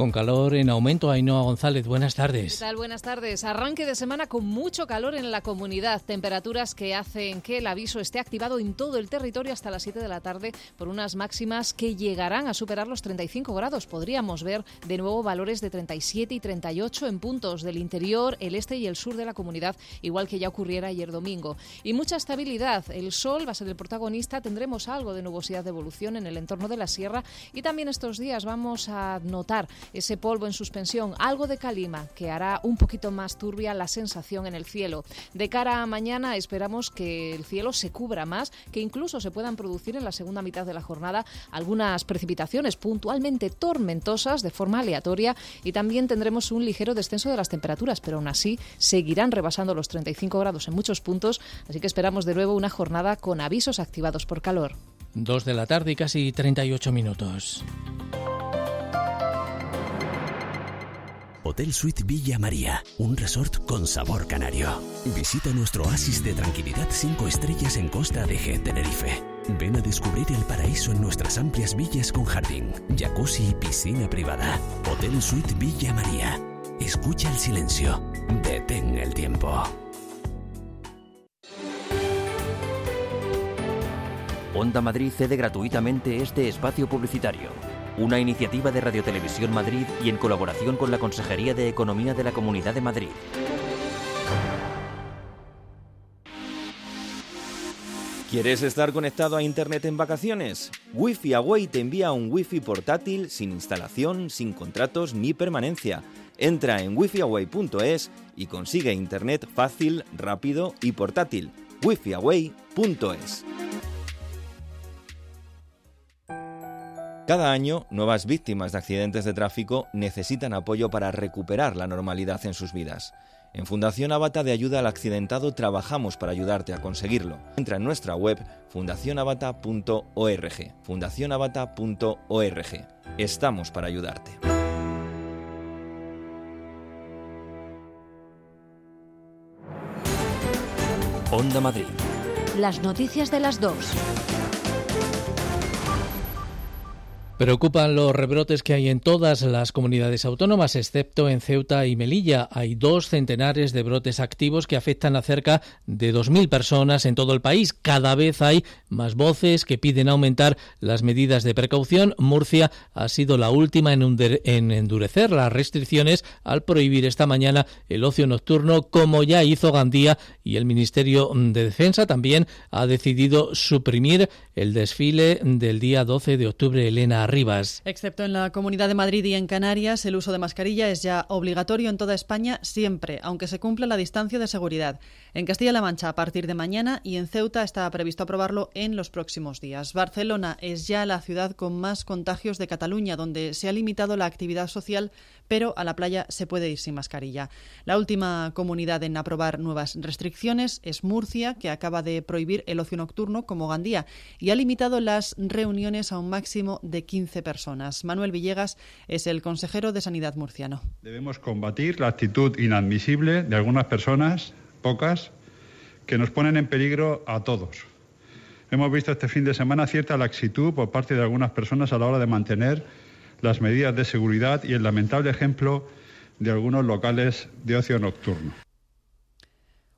Con calor en aumento, Ainhoa González, buenas tardes. ¿Qué tal? Buenas tardes. Arranque de semana con mucho calor en la comunidad. Temperaturas que hacen que el aviso esté activado en todo el territorio hasta las 7 de la tarde por unas máximas que llegarán a superar los 35 grados. Podríamos ver de nuevo valores de 37 y 38 en puntos del interior, el este y el sur de la comunidad, igual que ya ocurriera ayer domingo. Y mucha estabilidad. El sol va a ser el protagonista. Tendremos algo de nubosidad de evolución en el entorno de la sierra y también estos días vamos a notar ese polvo en suspensión, algo de calima que hará un poquito más turbia la sensación en el cielo. De cara a mañana esperamos que el cielo se cubra más, que incluso se puedan producir en la segunda mitad de la jornada algunas precipitaciones puntualmente tormentosas de forma aleatoria y también tendremos un ligero descenso de las temperaturas, pero aún así seguirán rebasando los 35 grados en muchos puntos, así que esperamos de nuevo una jornada con avisos activados por calor. Dos de la tarde y casi 38 minutos. Hotel Suite Villa María, un resort con sabor canario. Visita nuestro oasis de tranquilidad 5 estrellas en Costa de G, Tenerife. Ven a descubrir el paraíso en nuestras amplias villas con jardín, jacuzzi y piscina privada. Hotel Suite Villa María. Escucha el silencio. Detén el tiempo. Onda Madrid cede gratuitamente este espacio publicitario una iniciativa de Radio Televisión Madrid y en colaboración con la Consejería de Economía de la Comunidad de Madrid. ¿Quieres estar conectado a Internet en vacaciones? Wi-Fi Away te envía un Wi-Fi portátil sin instalación, sin contratos ni permanencia. Entra en wifiaway.es y consigue Internet fácil, rápido y portátil. wifiaway.es Cada año, nuevas víctimas de accidentes de tráfico necesitan apoyo para recuperar la normalidad en sus vidas. En Fundación Abata de Ayuda al Accidentado trabajamos para ayudarte a conseguirlo. Entra en nuestra web fundacionabata.org. fundacionabata.org. Estamos para ayudarte. Onda Madrid. Las noticias de las dos. Preocupan los rebrotes que hay en todas las comunidades autónomas, excepto en Ceuta y Melilla. Hay dos centenares de brotes activos que afectan a cerca de 2.000 personas en todo el país. Cada vez hay más voces que piden aumentar las medidas de precaución. Murcia ha sido la última en, endurecer las restricciones al prohibir esta mañana el ocio nocturno, como ya hizo Gandía y el Ministerio de Defensa también ha decidido suprimir el desfile del día 12 de octubre. Elena Excepto en la Comunidad de Madrid y en Canarias, el uso de mascarilla es ya obligatorio en toda España siempre, aunque se cumpla la distancia de seguridad. En Castilla-La Mancha a partir de mañana y en Ceuta está previsto aprobarlo en los próximos días. Barcelona es ya la ciudad con más contagios de Cataluña, donde se ha limitado la actividad social, pero a la playa se puede ir sin mascarilla. La última comunidad en aprobar nuevas restricciones es Murcia, que acaba de prohibir el ocio nocturno como Gandía y ha limitado las reuniones a un máximo de 15 personas. Manuel Villegas es el consejero de Sanidad murciano. Debemos combatir la actitud inadmisible de algunas personas pocas, que nos ponen en peligro a todos. Hemos visto este fin de semana cierta laxitud por parte de algunas personas a la hora de mantener las medidas de seguridad y el lamentable ejemplo de algunos locales de ocio nocturno.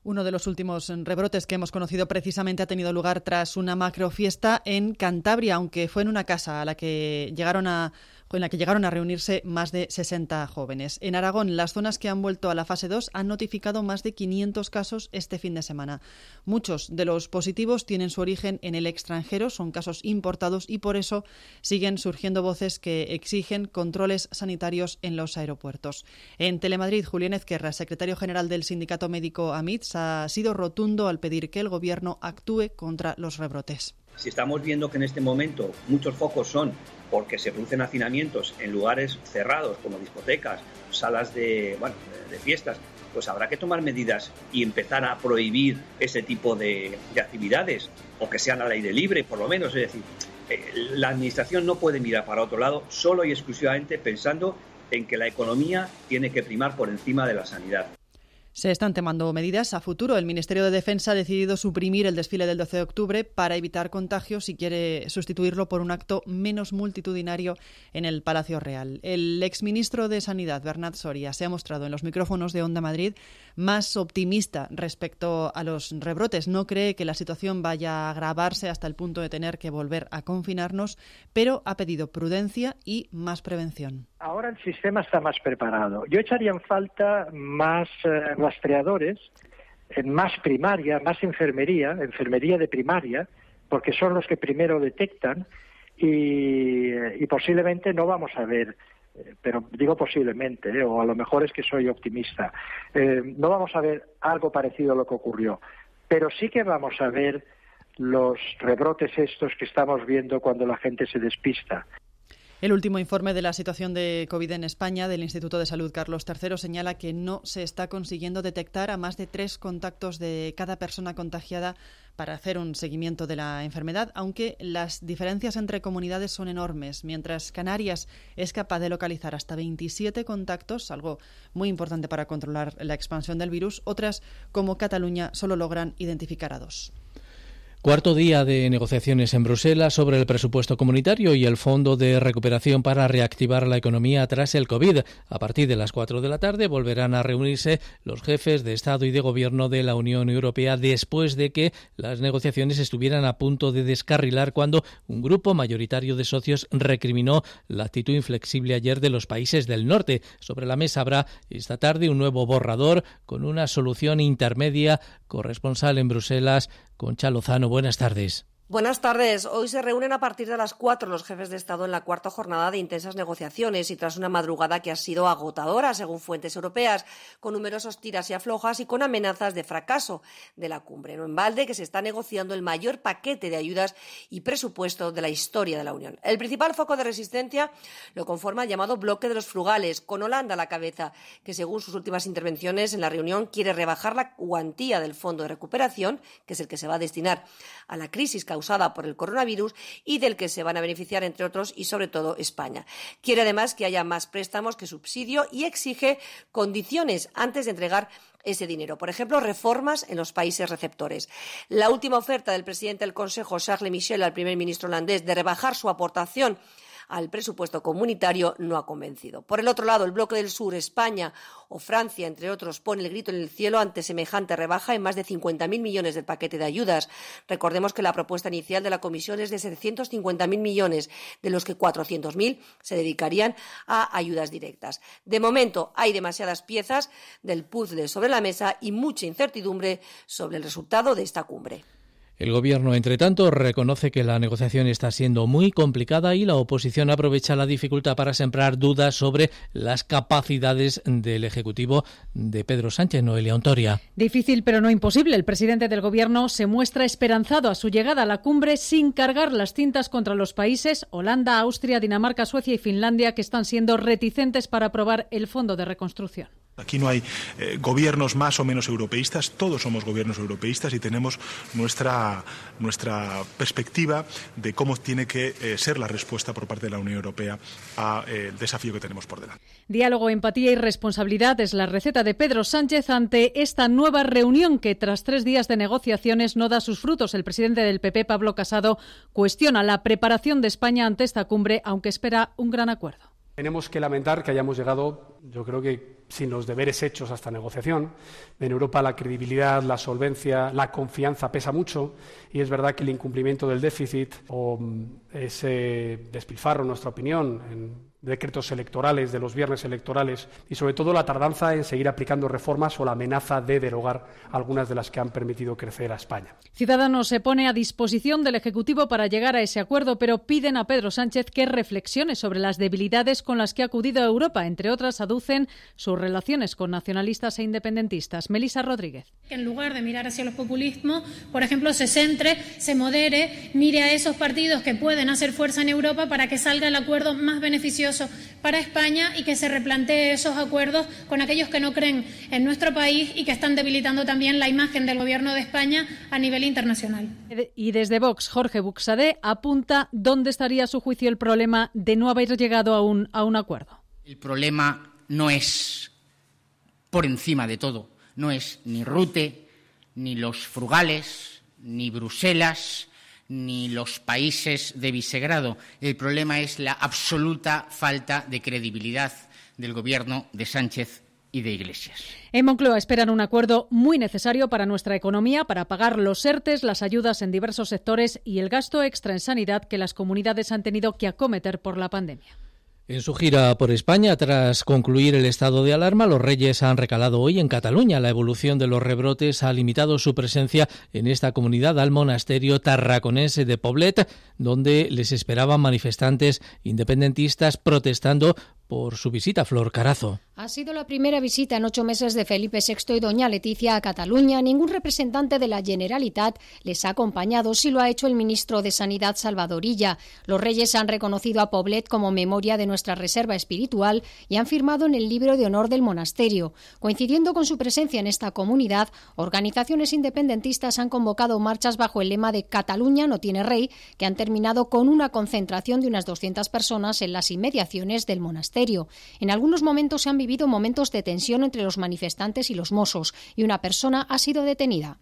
Uno de los últimos rebrotes que hemos conocido precisamente ha tenido lugar tras una macrofiesta en Cantabria, aunque fue en una casa a la que llegaron a en la que llegaron a reunirse más de 60 jóvenes. En Aragón, las zonas que han vuelto a la fase 2 han notificado más de 500 casos este fin de semana. Muchos de los positivos tienen su origen en el extranjero, son casos importados y por eso siguen surgiendo voces que exigen controles sanitarios en los aeropuertos. En Telemadrid, Julián Ezquerra, secretario general del sindicato médico AMITS, ha sido rotundo al pedir que el gobierno actúe contra los rebrotes. Si estamos viendo que en este momento muchos focos son porque se producen hacinamientos en lugares cerrados como discotecas, salas de, bueno, de fiestas, pues habrá que tomar medidas y empezar a prohibir ese tipo de, de actividades, o que sean al aire libre, por lo menos. Es decir, eh, la Administración no puede mirar para otro lado solo y exclusivamente pensando en que la economía tiene que primar por encima de la sanidad. Se están tomando medidas a futuro. El Ministerio de Defensa ha decidido suprimir el desfile del 12 de octubre para evitar contagios y quiere sustituirlo por un acto menos multitudinario en el Palacio Real. El exministro de Sanidad, Bernat Soria, se ha mostrado en los micrófonos de Onda Madrid más optimista respecto a los rebrotes. No cree que la situación vaya a agravarse hasta el punto de tener que volver a confinarnos, pero ha pedido prudencia y más prevención. Ahora el sistema está más preparado. Yo echaría en falta más eh, rastreadores, más primaria, más enfermería, enfermería de primaria, porque son los que primero detectan y, posiblemente no vamos a ver eh, pero digo posiblemente, eh, o a lo mejor es que soy optimista, no vamos a ver algo parecido a lo que ocurrió, pero sí que vamos a ver los rebrotes estos que estamos viendo cuando la gente se despista. El último informe de la situación de COVID en España del Instituto de Salud Carlos III señala que no se está consiguiendo detectar a más de tres contactos de cada persona contagiada para hacer un seguimiento de la enfermedad, aunque las diferencias entre comunidades son enormes. Mientras Canarias es capaz de localizar hasta 27 contactos, algo muy importante para controlar la expansión del virus, otras, como Cataluña, solo logran identificar a dos. Cuarto día de negociaciones en Bruselas sobre el presupuesto comunitario y el Fondo de Recuperación para reactivar la economía tras el COVID. A partir de las cuatro de la tarde volverán a reunirse los jefes de Estado y de Gobierno de la Unión Europea después de que las negociaciones estuvieran a punto de descarrilar cuando un grupo mayoritario de socios recriminó la actitud inflexible ayer de los países del norte. Sobre la mesa habrá esta tarde un nuevo borrador con una solución intermedia corresponsal en Bruselas Concha Lozano, buenas tardes. Buenas tardes. Hoy se reúnen a partir de las cuatro los jefes de Estado en la cuarta jornada de intensas negociaciones y tras una madrugada que ha sido agotadora, según fuentes europeas, con numerosos tiras y aflojas y con amenazas de fracaso de la cumbre. No en balde que se está negociando el mayor paquete de ayudas y presupuesto de la historia de la Unión. El principal foco de resistencia lo conforma el llamado bloque de los frugales, con Holanda a la cabeza, que según sus últimas intervenciones en la reunión quiere rebajar la cuantía del fondo de recuperación, que es el que se va a destinar a la crisis causada por el coronavirus y del que se van a beneficiar, entre otros, y sobre todo España. Quiere además que haya más préstamos que subsidio y exige condiciones antes de entregar ese dinero. Por ejemplo, reformas en los países receptores. La última oferta del presidente del Consejo, Charles Michel, al primer ministro holandés, de rebajar su aportación al presupuesto comunitario no ha convencido. Por el otro lado, el bloque del sur, España o Francia, entre otros, pone el grito en el cielo ante semejante rebaja en más de 50.000 millones del paquete de ayudas. Recordemos que la propuesta inicial de la Comisión es de 750.000 millones, de los que 400.000 se dedicarían a ayudas directas. De momento, hay demasiadas piezas del puzzle sobre la mesa y mucha incertidumbre sobre el resultado de esta cumbre. El Gobierno, entre tanto, reconoce que la negociación está siendo muy complicada y la oposición aprovecha la dificultad para sembrar dudas sobre las capacidades del Ejecutivo de Pedro Sánchez, Noelia Ontoria. Difícil, pero no imposible. El presidente del Gobierno se muestra esperanzado a su llegada a la cumbre sin cargar las cintas contra los países Holanda, Austria, Dinamarca, Suecia y Finlandia, que están siendo reticentes para aprobar el Fondo de Reconstrucción. Aquí no hay eh, gobiernos más o menos europeístas, todos somos gobiernos europeístas y tenemos nuestra, nuestra perspectiva de cómo tiene que eh, ser la respuesta por parte de la Unión Europea al eh, desafío que tenemos por delante. Diálogo, empatía y responsabilidad es la receta de Pedro Sánchez ante esta nueva reunión que tras tres días de negociaciones no da sus frutos. El presidente del PP, Pablo Casado, cuestiona la preparación de España ante esta cumbre, aunque espera un gran acuerdo. Tenemos que lamentar que hayamos llegado, yo creo que sin los deberes hechos a esta negociación. En Europa la credibilidad, la solvencia, la confianza pesa mucho y es verdad que el incumplimiento del déficit o mm, ese despilfarro, en nuestra opinión, en decretos electorales, de los viernes electorales y sobre todo la tardanza en seguir aplicando reformas o la amenaza de derogar algunas de las que han permitido crecer a España. Ciudadanos se pone a disposición del Ejecutivo para llegar a ese acuerdo, pero piden a Pedro Sánchez que reflexione sobre las debilidades con las que ha acudido a Europa. Entre otras, aducen sus relaciones con nacionalistas e independentistas. Melisa Rodríguez. Que en lugar de mirar hacia los populismos, por ejemplo, se centre, se modere, mire a esos partidos que pueden hacer fuerza en Europa para que salga el acuerdo más beneficioso para España y que se replantee esos acuerdos con aquellos que no creen en nuestro país y que están debilitando también la imagen del Gobierno de España a nivel internacional. Y desde Vox, Jorge Buxade apunta dónde estaría a su juicio el problema de no haber llegado a un, a un acuerdo. El problema no es por encima de todo, no es ni Rute, ni los frugales, ni Bruselas, ni los países de Visegrado. El problema es la absoluta falta de credibilidad del Gobierno de Sánchez y de Iglesias. En Moncloa esperan un acuerdo muy necesario para nuestra economía, para pagar los ERTES, las ayudas en diversos sectores y el gasto extra en sanidad que las comunidades han tenido que acometer por la pandemia. En su gira por España, tras concluir el estado de alarma, los reyes han recalado hoy en Cataluña. La evolución de los rebrotes ha limitado su presencia en esta comunidad al monasterio tarraconense de Poblet, donde les esperaban manifestantes independentistas protestando por su visita, Flor Carazo. Ha sido la primera visita en ocho meses de Felipe VI y doña Leticia a Cataluña. Ningún representante de la Generalitat les ha acompañado, si lo ha hecho el ministro de Sanidad Salvadorilla. Los reyes han reconocido a Poblet como memoria de nuestra reserva espiritual y han firmado en el libro de honor del monasterio. Coincidiendo con su presencia en esta comunidad, organizaciones independentistas han convocado marchas bajo el lema de Cataluña no tiene rey, que han terminado con una concentración de unas 200 personas en las inmediaciones del monasterio. En algunos momentos se han vivido momentos de tensión entre los manifestantes y los mozos y una persona ha sido detenida.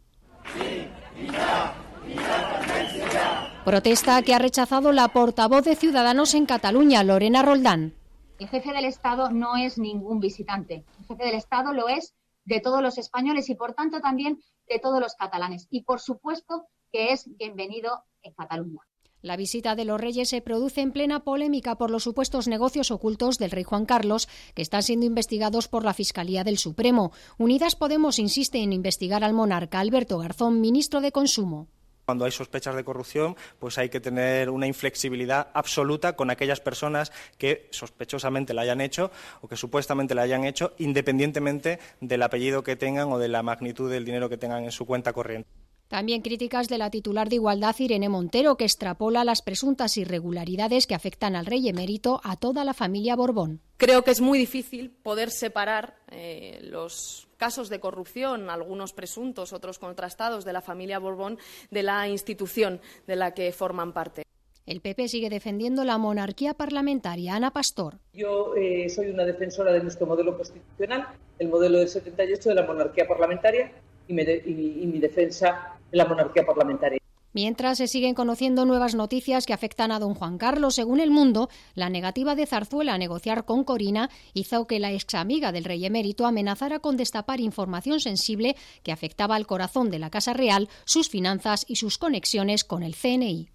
Protesta que ha rechazado la portavoz de Ciudadanos en Cataluña, Lorena Roldán. El jefe del Estado no es ningún visitante. El jefe del Estado lo es de todos los españoles y, por tanto, también de todos los catalanes. Y, por supuesto, que es bienvenido en Cataluña. La visita de los reyes se produce en plena polémica por los supuestos negocios ocultos del rey Juan Carlos, que están siendo investigados por la Fiscalía del Supremo. Unidas Podemos insiste en investigar al monarca Alberto Garzón, ministro de Consumo. Cuando hay sospechas de corrupción, pues hay que tener una inflexibilidad absoluta con aquellas personas que sospechosamente la hayan hecho o que supuestamente la hayan hecho, independientemente del apellido que tengan o de la magnitud del dinero que tengan en su cuenta corriente. También críticas de la titular de Igualdad, Irene Montero, que extrapola las presuntas irregularidades que afectan al rey emérito a toda la familia Borbón. Creo que es muy difícil poder separar eh, los casos de corrupción, algunos presuntos, otros contrastados, de la familia Borbón de la institución de la que forman parte. El PP sigue defendiendo la monarquía parlamentaria. Ana Pastor. Yo eh, soy una defensora de nuestro modelo constitucional, el modelo del 78 de la monarquía parlamentaria y, y mi defensa la monarquía parlamentaria. Mientras se siguen conociendo nuevas noticias que afectan a don Juan Carlos, según El Mundo, la negativa de Zarzuela a negociar con Corina hizo que la ex amiga del rey emérito amenazara con destapar información sensible que afectaba al corazón de la Casa Real, sus finanzas y sus conexiones con el CNI.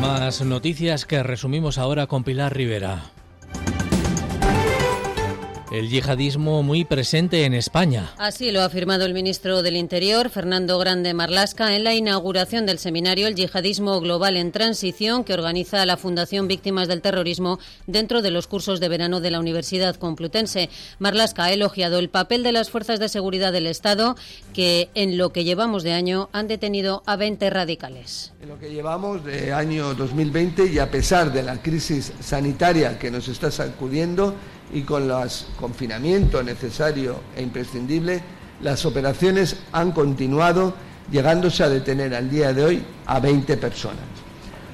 Más noticias que resumimos ahora con Pilar Rivera. El yihadismo muy presente en España. Así lo ha afirmado el ministro del Interior, Fernando Grande Marlasca, en la inauguración del seminario El Yihadismo Global en Transición que organiza la Fundación Víctimas del Terrorismo dentro de los cursos de verano de la Universidad Complutense. Marlasca ha elogiado el papel de las fuerzas de seguridad del Estado que en lo que llevamos de año han detenido a 20 radicales. En lo que llevamos de año 2020 y a pesar de la crisis sanitaria que nos está sacudiendo, y con los confinamiento necesario e imprescindible, las operaciones han continuado llegándose a detener al día de hoy a 20 personas.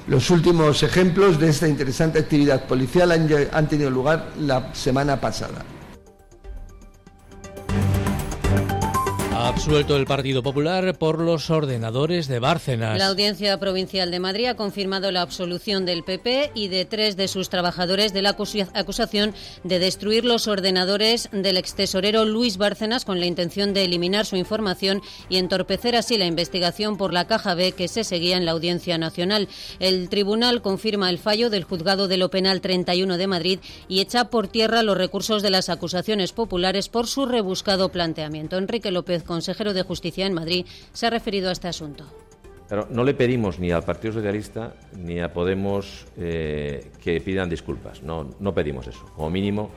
Los últimos ejemplos de esta interesante actividad policial han, han tenido lugar la semana pasada. Absuelto el Partido Popular por los ordenadores de Bárcenas. La Audiencia Provincial de Madrid ha confirmado la absolución del PP y de tres de sus trabajadores de la acusación de destruir los ordenadores del extesorero Luis Bárcenas con la intención de eliminar su información y entorpecer así la investigación por la Caja B que se seguía en la Audiencia Nacional. El tribunal confirma el fallo del Juzgado de lo Penal 31 de Madrid y echa por tierra los recursos de las acusaciones populares por su rebuscado planteamiento. Enrique López consejero de Justicia en Madrid, se ha referido a este asunto. No le pedimos ni al Partido Socialista ni a Podemos eh, que pidan disculpas. No, no pedimos eso. Como mínimo,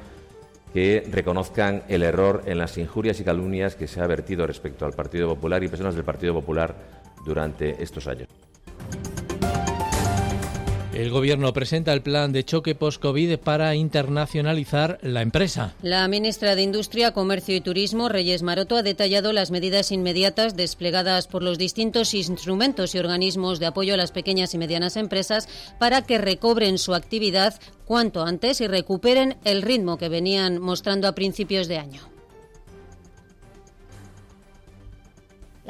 que reconozcan el error en las injurias y calumnias que se ha vertido respecto al Partido Popular y personas del Partido Popular durante estos años. El Gobierno presenta el plan de choque post-COVID para internacionalizar la empresa. La ministra de Industria, Comercio y Turismo, Reyes Maroto, ha detallado las medidas inmediatas desplegadas por los distintos instrumentos y organismos de apoyo a las pequeñas y medianas empresas para que recobren su actividad cuanto antes y recuperen el ritmo que venían mostrando a principios de año.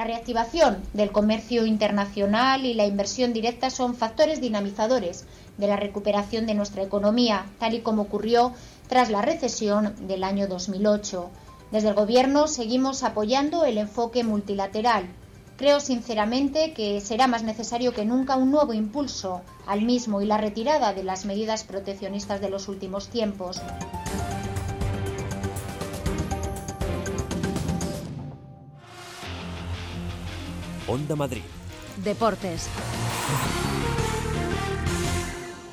La reactivación del comercio internacional y la inversión directa son factores dinamizadores de la recuperación de nuestra economía, tal y como ocurrió tras la recesión del año 2008. Desde el Gobierno seguimos apoyando el enfoque multilateral. Creo sinceramente que será más necesario que nunca un nuevo impulso al mismo y la retirada de las medidas proteccionistas de los últimos tiempos. Onda Madrid. Deportes.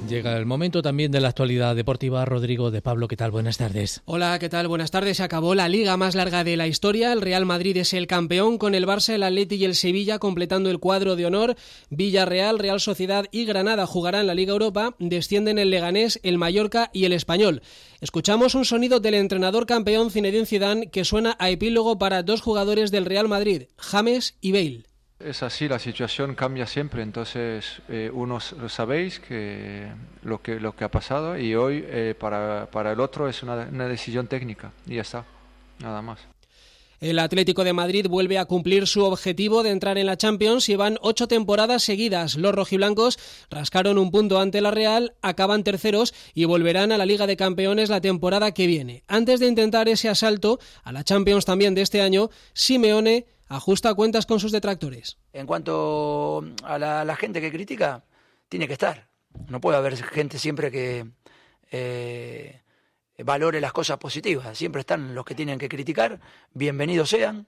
Llega el momento también de la actualidad deportiva. Rodrigo de Pablo, ¿qué tal? Buenas tardes. Hola, ¿qué tal? Buenas tardes. Se acabó la liga más larga de la historia. El Real Madrid es el campeón con el Barça, el Atleti y el Sevilla completando el cuadro de honor. Villarreal, Real Sociedad y Granada jugarán la Liga Europa. Descienden el Leganés, el Mallorca y el Español. Escuchamos un sonido del entrenador campeón Zinedine Zidane que suena a epílogo para dos jugadores del Real Madrid, James y Bale. Es así, la situación cambia siempre, entonces eh, unos lo sabéis que lo que lo que ha pasado y hoy eh, para, para, el otro es una, una decisión técnica y ya está, nada más. El Atlético de Madrid vuelve a cumplir su objetivo de entrar en la Champions y van ocho temporadas seguidas. Los rojiblancos rascaron un punto ante la Real, acaban terceros y volverán a la Liga de Campeones la temporada que viene. Antes de intentar ese asalto a la Champions también de este año, Simeone ajusta cuentas con sus detractores. En cuanto a la, gente que critica, tiene que estar. No puede haber gente siempre que eh, valore las cosas positivas. Siempre están los que tienen que criticar, bienvenidos sean.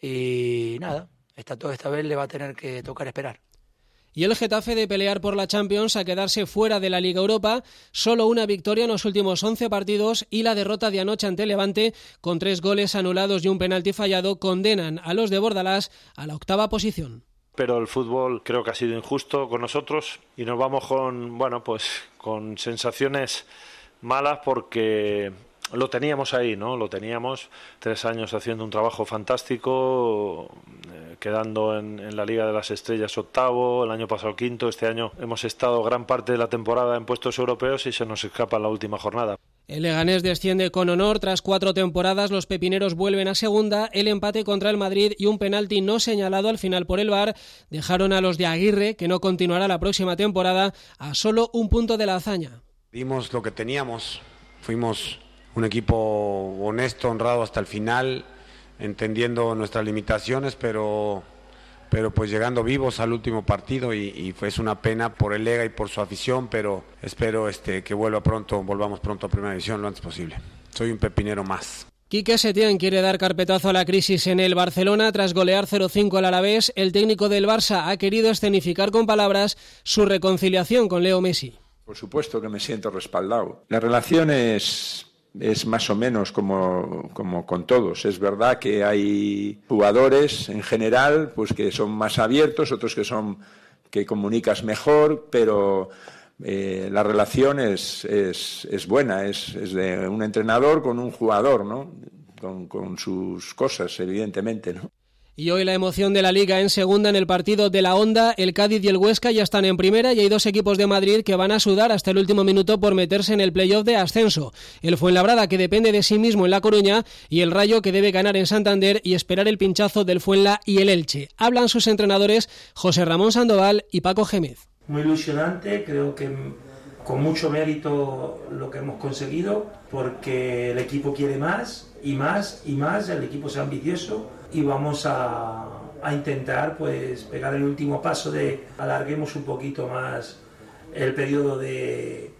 y nada, esta, esta vez le va a tener que tocar esperar. Y el Getafe de pelear por la Champions a quedarse fuera de la Liga Europa, solo una victoria en los últimos 11 partidos y la derrota de anoche ante Levante con tres goles anulados y un penalti fallado condenan a los de Bordalás a la octava posición pero el fútbol creo que ha sido injusto con nosotros y nos vamos con bueno pues con sensaciones malas porque lo teníamos ahí, ¿no? Lo teníamos tres años haciendo un trabajo fantástico, eh, quedando en, la Liga de las Estrellas octavo, el año pasado quinto, este año hemos estado gran parte de la temporada en puestos europeos y se nos escapa la última jornada. El Leganés desciende con honor tras cuatro temporadas. Los pepineros vuelven a segunda. El empate contra el Madrid y un penalti no señalado al final por el VAR dejaron a los de Aguirre, que no continuará la próxima temporada, a solo un punto de la hazaña. Dimos lo que teníamos. Fuimos un equipo honesto, honrado hasta el final, entendiendo nuestras limitaciones, pero, pero pues llegando vivos al último partido y, fue es una pena por el Lega y por su afición, pero espero este, que vuelva pronto, volvamos pronto a Primera División lo antes posible. Soy un pepinero más. Quique Setién quiere dar carpetazo a la crisis en el Barcelona tras golear 0-5 al Alavés. El técnico del Barça ha querido escenificar con palabras su reconciliación con Leo Messi. Por supuesto que me siento respaldado. La relación es es más o menos como, como, con todos. Es verdad que hay jugadores en general pues que son más abiertos, otros que son que comunicas mejor, pero eh, la relación es, es, es buena, es, es, de un entrenador con un jugador, ¿no? Con, con sus cosas, evidentemente, ¿no? Y hoy la emoción de la Liga en segunda en el partido de la Onda, el Cádiz y el Huesca ya están en primera y hay dos equipos de Madrid que van a sudar hasta el último minuto por meterse en el playoff de ascenso. El Fuenlabrada que depende de sí mismo en La Coruña y el Rayo que debe ganar en Santander y esperar el pinchazo del Fuenla y el Elche. Hablan sus entrenadores José Ramón Sandoval y Paco Gémez. Muy ilusionante, creo que con mucho mérito lo que hemos conseguido porque el equipo quiere más y más y más, el equipo es ambicioso y vamos a, a intentar pues pegar el último paso de alarguemos un poquito más el periodo de,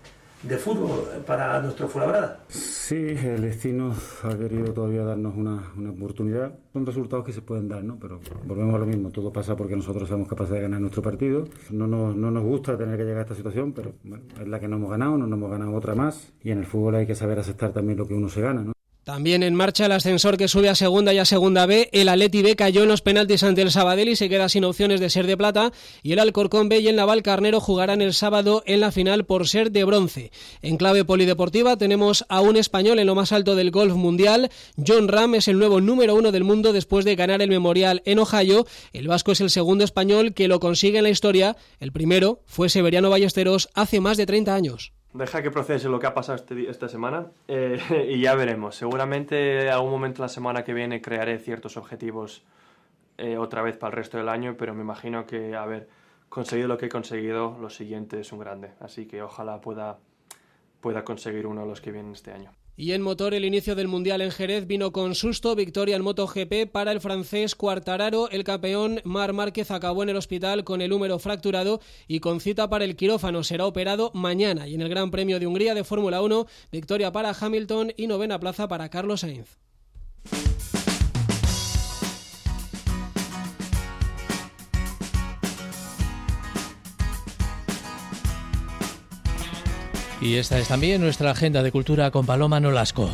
de fútbol para nuestro Fuenlabrada. Sí, el destino ha querido todavía darnos una, una, oportunidad. Son resultados que se pueden dar, ¿no? Pero volvemos a lo mismo. Todo pasa porque nosotros somos capaces de ganar nuestro partido. No nos, no nos gusta tener que llegar a esta situación, pero bueno, es la que no hemos ganado, no nos hemos ganado otra más. Y en el fútbol hay que saber aceptar también lo que uno se gana, ¿no? También en marcha el ascensor que sube a segunda y a segunda B. El Atleti B cayó en los penaltis ante el Sabadell y se queda sin opciones de ser de plata. Y el Alcorcón B y el Naval Carnero jugarán el sábado en la final por ser de bronce. En clave polideportiva tenemos a un español en lo más alto del golf mundial. John Ram es el nuevo número uno del mundo después de ganar el Memorial en Ohio. El vasco es el segundo español que lo consigue en la historia. El primero fue Severiano Ballesteros hace más de 30 años. Deja que procese lo que ha pasado este, esta semana eh, y ya veremos. Seguramente algún momento la semana que viene crearé ciertos objetivos eh, otra vez para el resto del año, pero me imagino que haber conseguido lo que he conseguido, lo siguiente es un grande. Así que ojalá pueda, pueda conseguir uno de los que vienen este año. Y en motor, el inicio del Mundial en Jerez vino con susto. Victoria en MotoGP para el francés Cuartararo. El campeón Mar Márquez acabó en el hospital con el húmero fracturado y con cita para el quirófano. Será operado mañana. Y en el Gran Premio de Hungría de Fórmula 1, victoria para Hamilton y novena plaza para Carlos Sainz. Y esta es también nuestra agenda de cultura con Paloma Nolasco.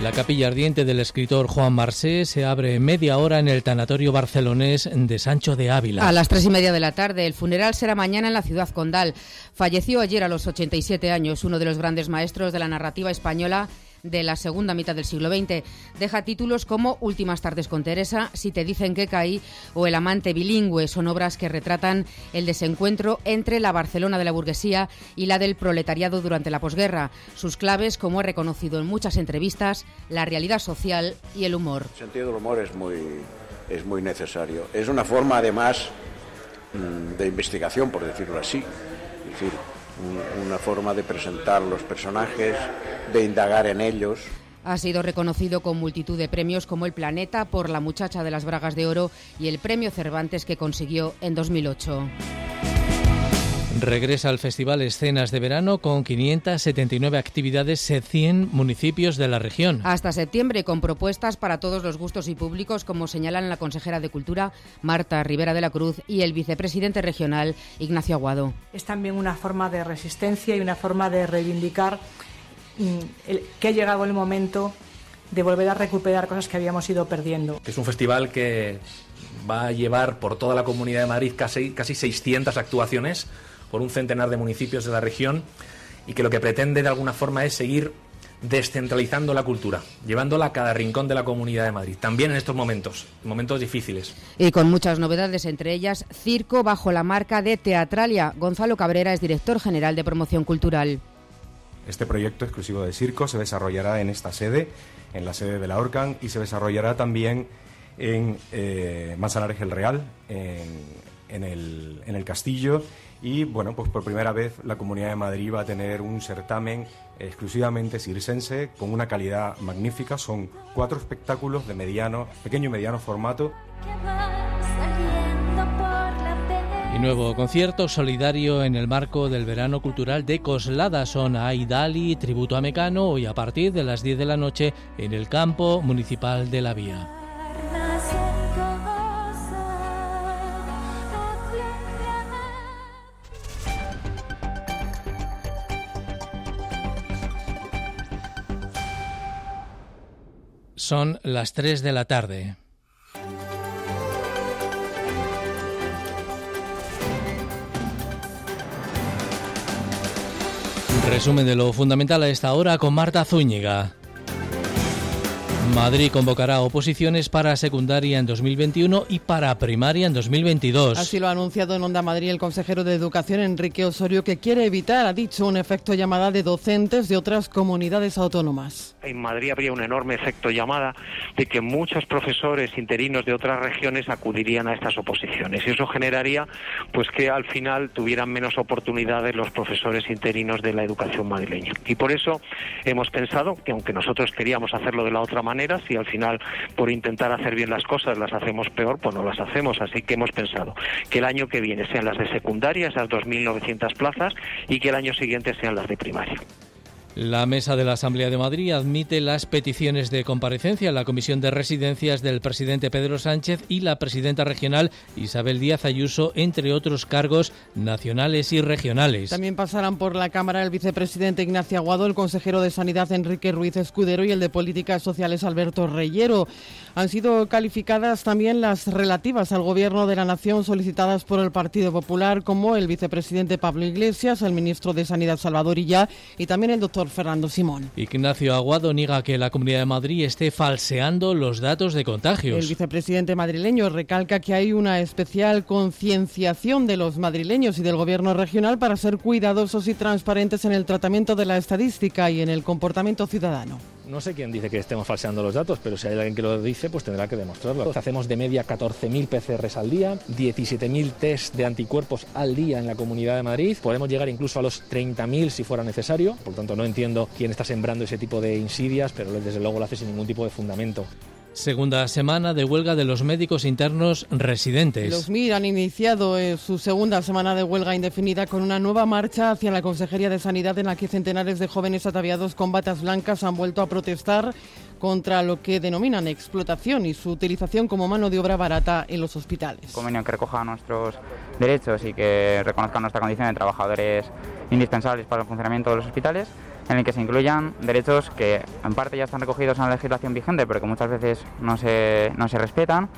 La capilla ardiente del escritor Juan Marsé se abre media hora en el tanatorio barcelonés de Sancho de Ávila. A las tres y media de la tarde, el funeral será mañana en la ciudad condal. Falleció ayer a los 87 años uno de los grandes maestros de la narrativa española de la segunda mitad del siglo XX. Deja títulos como Últimas tardes con Teresa, Si te dicen que caí o El amante bilingüe. Son obras que retratan el desencuentro entre la Barcelona de la burguesía y la del proletariado durante la posguerra. Sus claves, como ha reconocido en muchas entrevistas, la realidad social y el humor. El sentido del humor es muy, es muy necesario. Es una forma, además, mm, de investigación, por decirlo así. Una forma de presentar los personajes, de indagar en ellos. Ha sido reconocido con multitud de premios como el Planeta por La muchacha de las bragas de oro y el Premio Cervantes que consiguió en 2008. Regresa al Festival Escenas de Verano con 579 actividades en 100 municipios de la región. Hasta septiembre, con propuestas para todos los gustos y públicos, como señalan la consejera de Cultura, Marta Rivera de la Cruz, y el vicepresidente regional, Ignacio Aguado. Es también una forma de resistencia y una forma de reivindicar mm, que ha llegado el momento de volver a recuperar cosas que habíamos ido perdiendo. Es un festival que va a llevar por toda la Comunidad de Madrid casi, casi 600 actuaciones por un centenar de municipios de la región y que lo que pretende de alguna forma es seguir descentralizando la cultura, llevándola a cada rincón de la Comunidad de Madrid, también en estos momentos, momentos difíciles. Y con muchas novedades, entre ellas Circo bajo la marca de Teatralia. Gonzalo Cabrera es director general de promoción cultural. Este proyecto exclusivo de circo se desarrollará en esta sede, en la sede de la Orcan, y se desarrollará también en eh, Manzanares el Real, en, el, en el Castillo y bueno, pues por primera vez la Comunidad de Madrid va a tener un certamen exclusivamente circense con una calidad magnífica. Son cuatro espectáculos de mediano, pequeño y mediano formato. Y nuevo concierto solidario en el marco del verano cultural de Coslada. Son Aidali, tributo a Mecano, y a partir de las 10 de la noche en el campo municipal de la Vía. Son las 3 de la tarde. Resumen de lo fundamental a esta hora con Marta Zúñiga. Madrid convocará oposiciones para secundaria en 2021 y para primaria en 2022. Así lo ha anunciado en Onda Madrid el consejero de Educación Enrique Osorio, que quiere evitar, ha dicho, un efecto llamada de docentes de otras comunidades autónomas. En Madrid habría un enorme efecto llamada de que muchos profesores interinos de otras regiones acudirían a estas oposiciones y eso generaría pues que al final tuvieran menos oportunidades los profesores interinos de la educación madrileña. Y por eso hemos pensado que aunque nosotros queríamos hacerlo de la otra manera, si al final por intentar hacer bien las cosas las hacemos peor, pues no las hacemos. Así que hemos pensado que el año que viene sean las de secundaria, esas 2.900 plazas, y que el año siguiente sean las de primaria. La mesa de la Asamblea de Madrid admite las peticiones de comparecencia en la Comisión de Residencias del presidente Pedro Sánchez y la presidenta regional Isabel Díaz Ayuso, entre otros cargos nacionales y regionales. También pasarán por la Cámara el vicepresidente Ignacio Aguado, el consejero de Sanidad Enrique Ruiz Escudero y el de Políticas Sociales Alberto Reyero. Han sido calificadas también las relativas al Gobierno de la Nación solicitadas por el Partido Popular, como el vicepresidente Pablo Iglesias, el ministro de Sanidad Salvador Illa y también el doctor Fernando Simón. Ignacio Aguado niega que la Comunidad de Madrid esté falseando los datos de contagios. El vicepresidente madrileño recalca que hay una especial concienciación de los madrileños y del gobierno regional para ser cuidadosos y transparentes en el tratamiento de la estadística y en el comportamiento ciudadano. No sé quién dice que estemos falseando los datos, pero si hay alguien que lo dice, pues tendrá que demostrarlo. Hacemos de media 14.000 PCRs al día, 17.000 test de anticuerpos al día en la Comunidad de Madrid. Podemos llegar incluso a los 30.000 si fuera necesario. Por tanto, no entiendo quién está sembrando ese tipo de insidias, pero desde luego lo hace sin ningún tipo de fundamento. Segunda semana de huelga de los médicos internos residentes. Los MIR han iniciado eh, su segunda semana de huelga indefinida con una nueva marcha hacia la Consejería de Sanidad en la que centenares de jóvenes ataviados con batas blancas han vuelto a protestar contra lo que denominan explotación y su utilización como mano de obra barata en los hospitales. Convenio que recoja nuestros derechos y que reconozca nuestra condición de trabajadores indispensables para el funcionamiento de los hospitales en el que se incluyan derechos que en parte ya están recogidos en la legislación vigente, pero que muchas veces no se, no se respetan,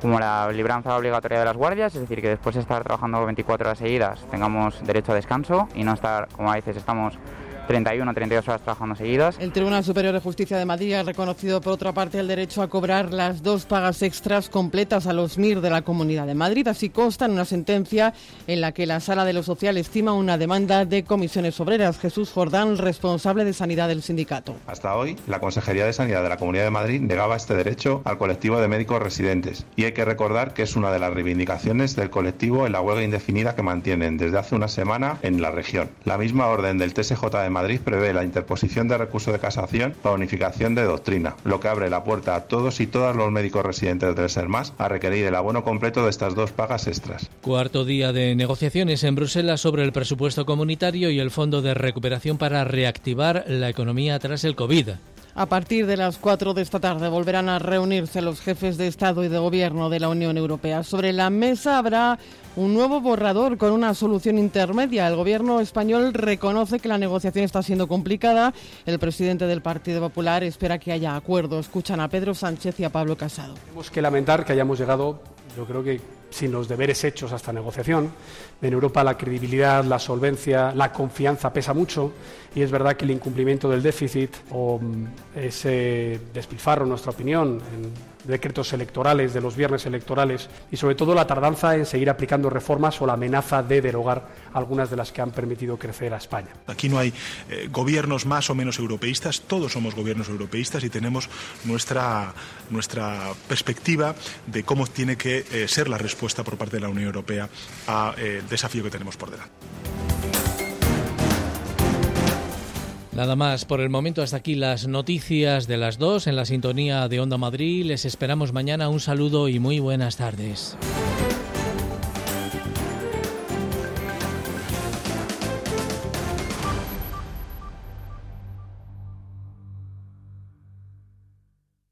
como la libranza obligatoria de las guardias, es decir, que después de estar trabajando 24 horas seguidas tengamos derecho a descanso y no estar, como a veces estamos 31 o 32 horas trabajando seguidas. El Tribunal Superior de Justicia de Madrid ha reconocido por otra parte el derecho a cobrar las dos pagas extras completas a los MIR de la Comunidad de Madrid. Así consta en una sentencia en la que la Sala de lo Social estima una demanda de comisiones obreras. Jesús Jordán, responsable de Sanidad del sindicato. Hasta hoy, la Consejería de Sanidad de la Comunidad de Madrid negaba este derecho al colectivo de médicos residentes. Y hay que recordar que es una de las reivindicaciones del colectivo en la huelga indefinida que mantienen desde hace una semana en la región. La misma orden del TSJ de Madrid prevé la interposición de recurso de casación para unificación de doctrina, lo que abre la puerta a todos y todas los médicos residentes del SERMAS a requerir el abono completo de estas dos pagas extras. Cuarto día de negociaciones en Bruselas sobre el presupuesto comunitario y el Fondo de Recuperación para reactivar la economía tras el COVID. A partir de las 4 de esta tarde volverán a reunirse los jefes de Estado y de Gobierno de la Unión Europea. Sobre la mesa habrá un nuevo borrador con una solución intermedia. El Gobierno español reconoce que la negociación está siendo complicada. El presidente del Partido Popular espera que haya acuerdo. Escuchan a Pedro Sánchez y a Pablo Casado. Tenemos que lamentar que hayamos llegado, yo creo que sin los deberes hechos a esta negociación. En Europa la credibilidad, la solvencia, la confianza pesa mucho y es verdad que el incumplimiento del déficit o mm, ese despilfarro, en nuestra opinión, en decretos electorales, de los viernes electorales y sobre todo la tardanza en seguir aplicando reformas o la amenaza de derogar algunas de las que han permitido crecer a España. Aquí no hay eh, gobiernos más o menos europeístas, todos somos gobiernos europeístas y tenemos nuestra, nuestra perspectiva de cómo tiene que eh, ser la respuesta por parte de la Unión Europea al eh, desafío que tenemos por delante. Nada más por el momento. Hasta aquí las noticias de las dos en la sintonía de Onda Madrid. Les esperamos mañana. Un saludo y muy buenas tardes.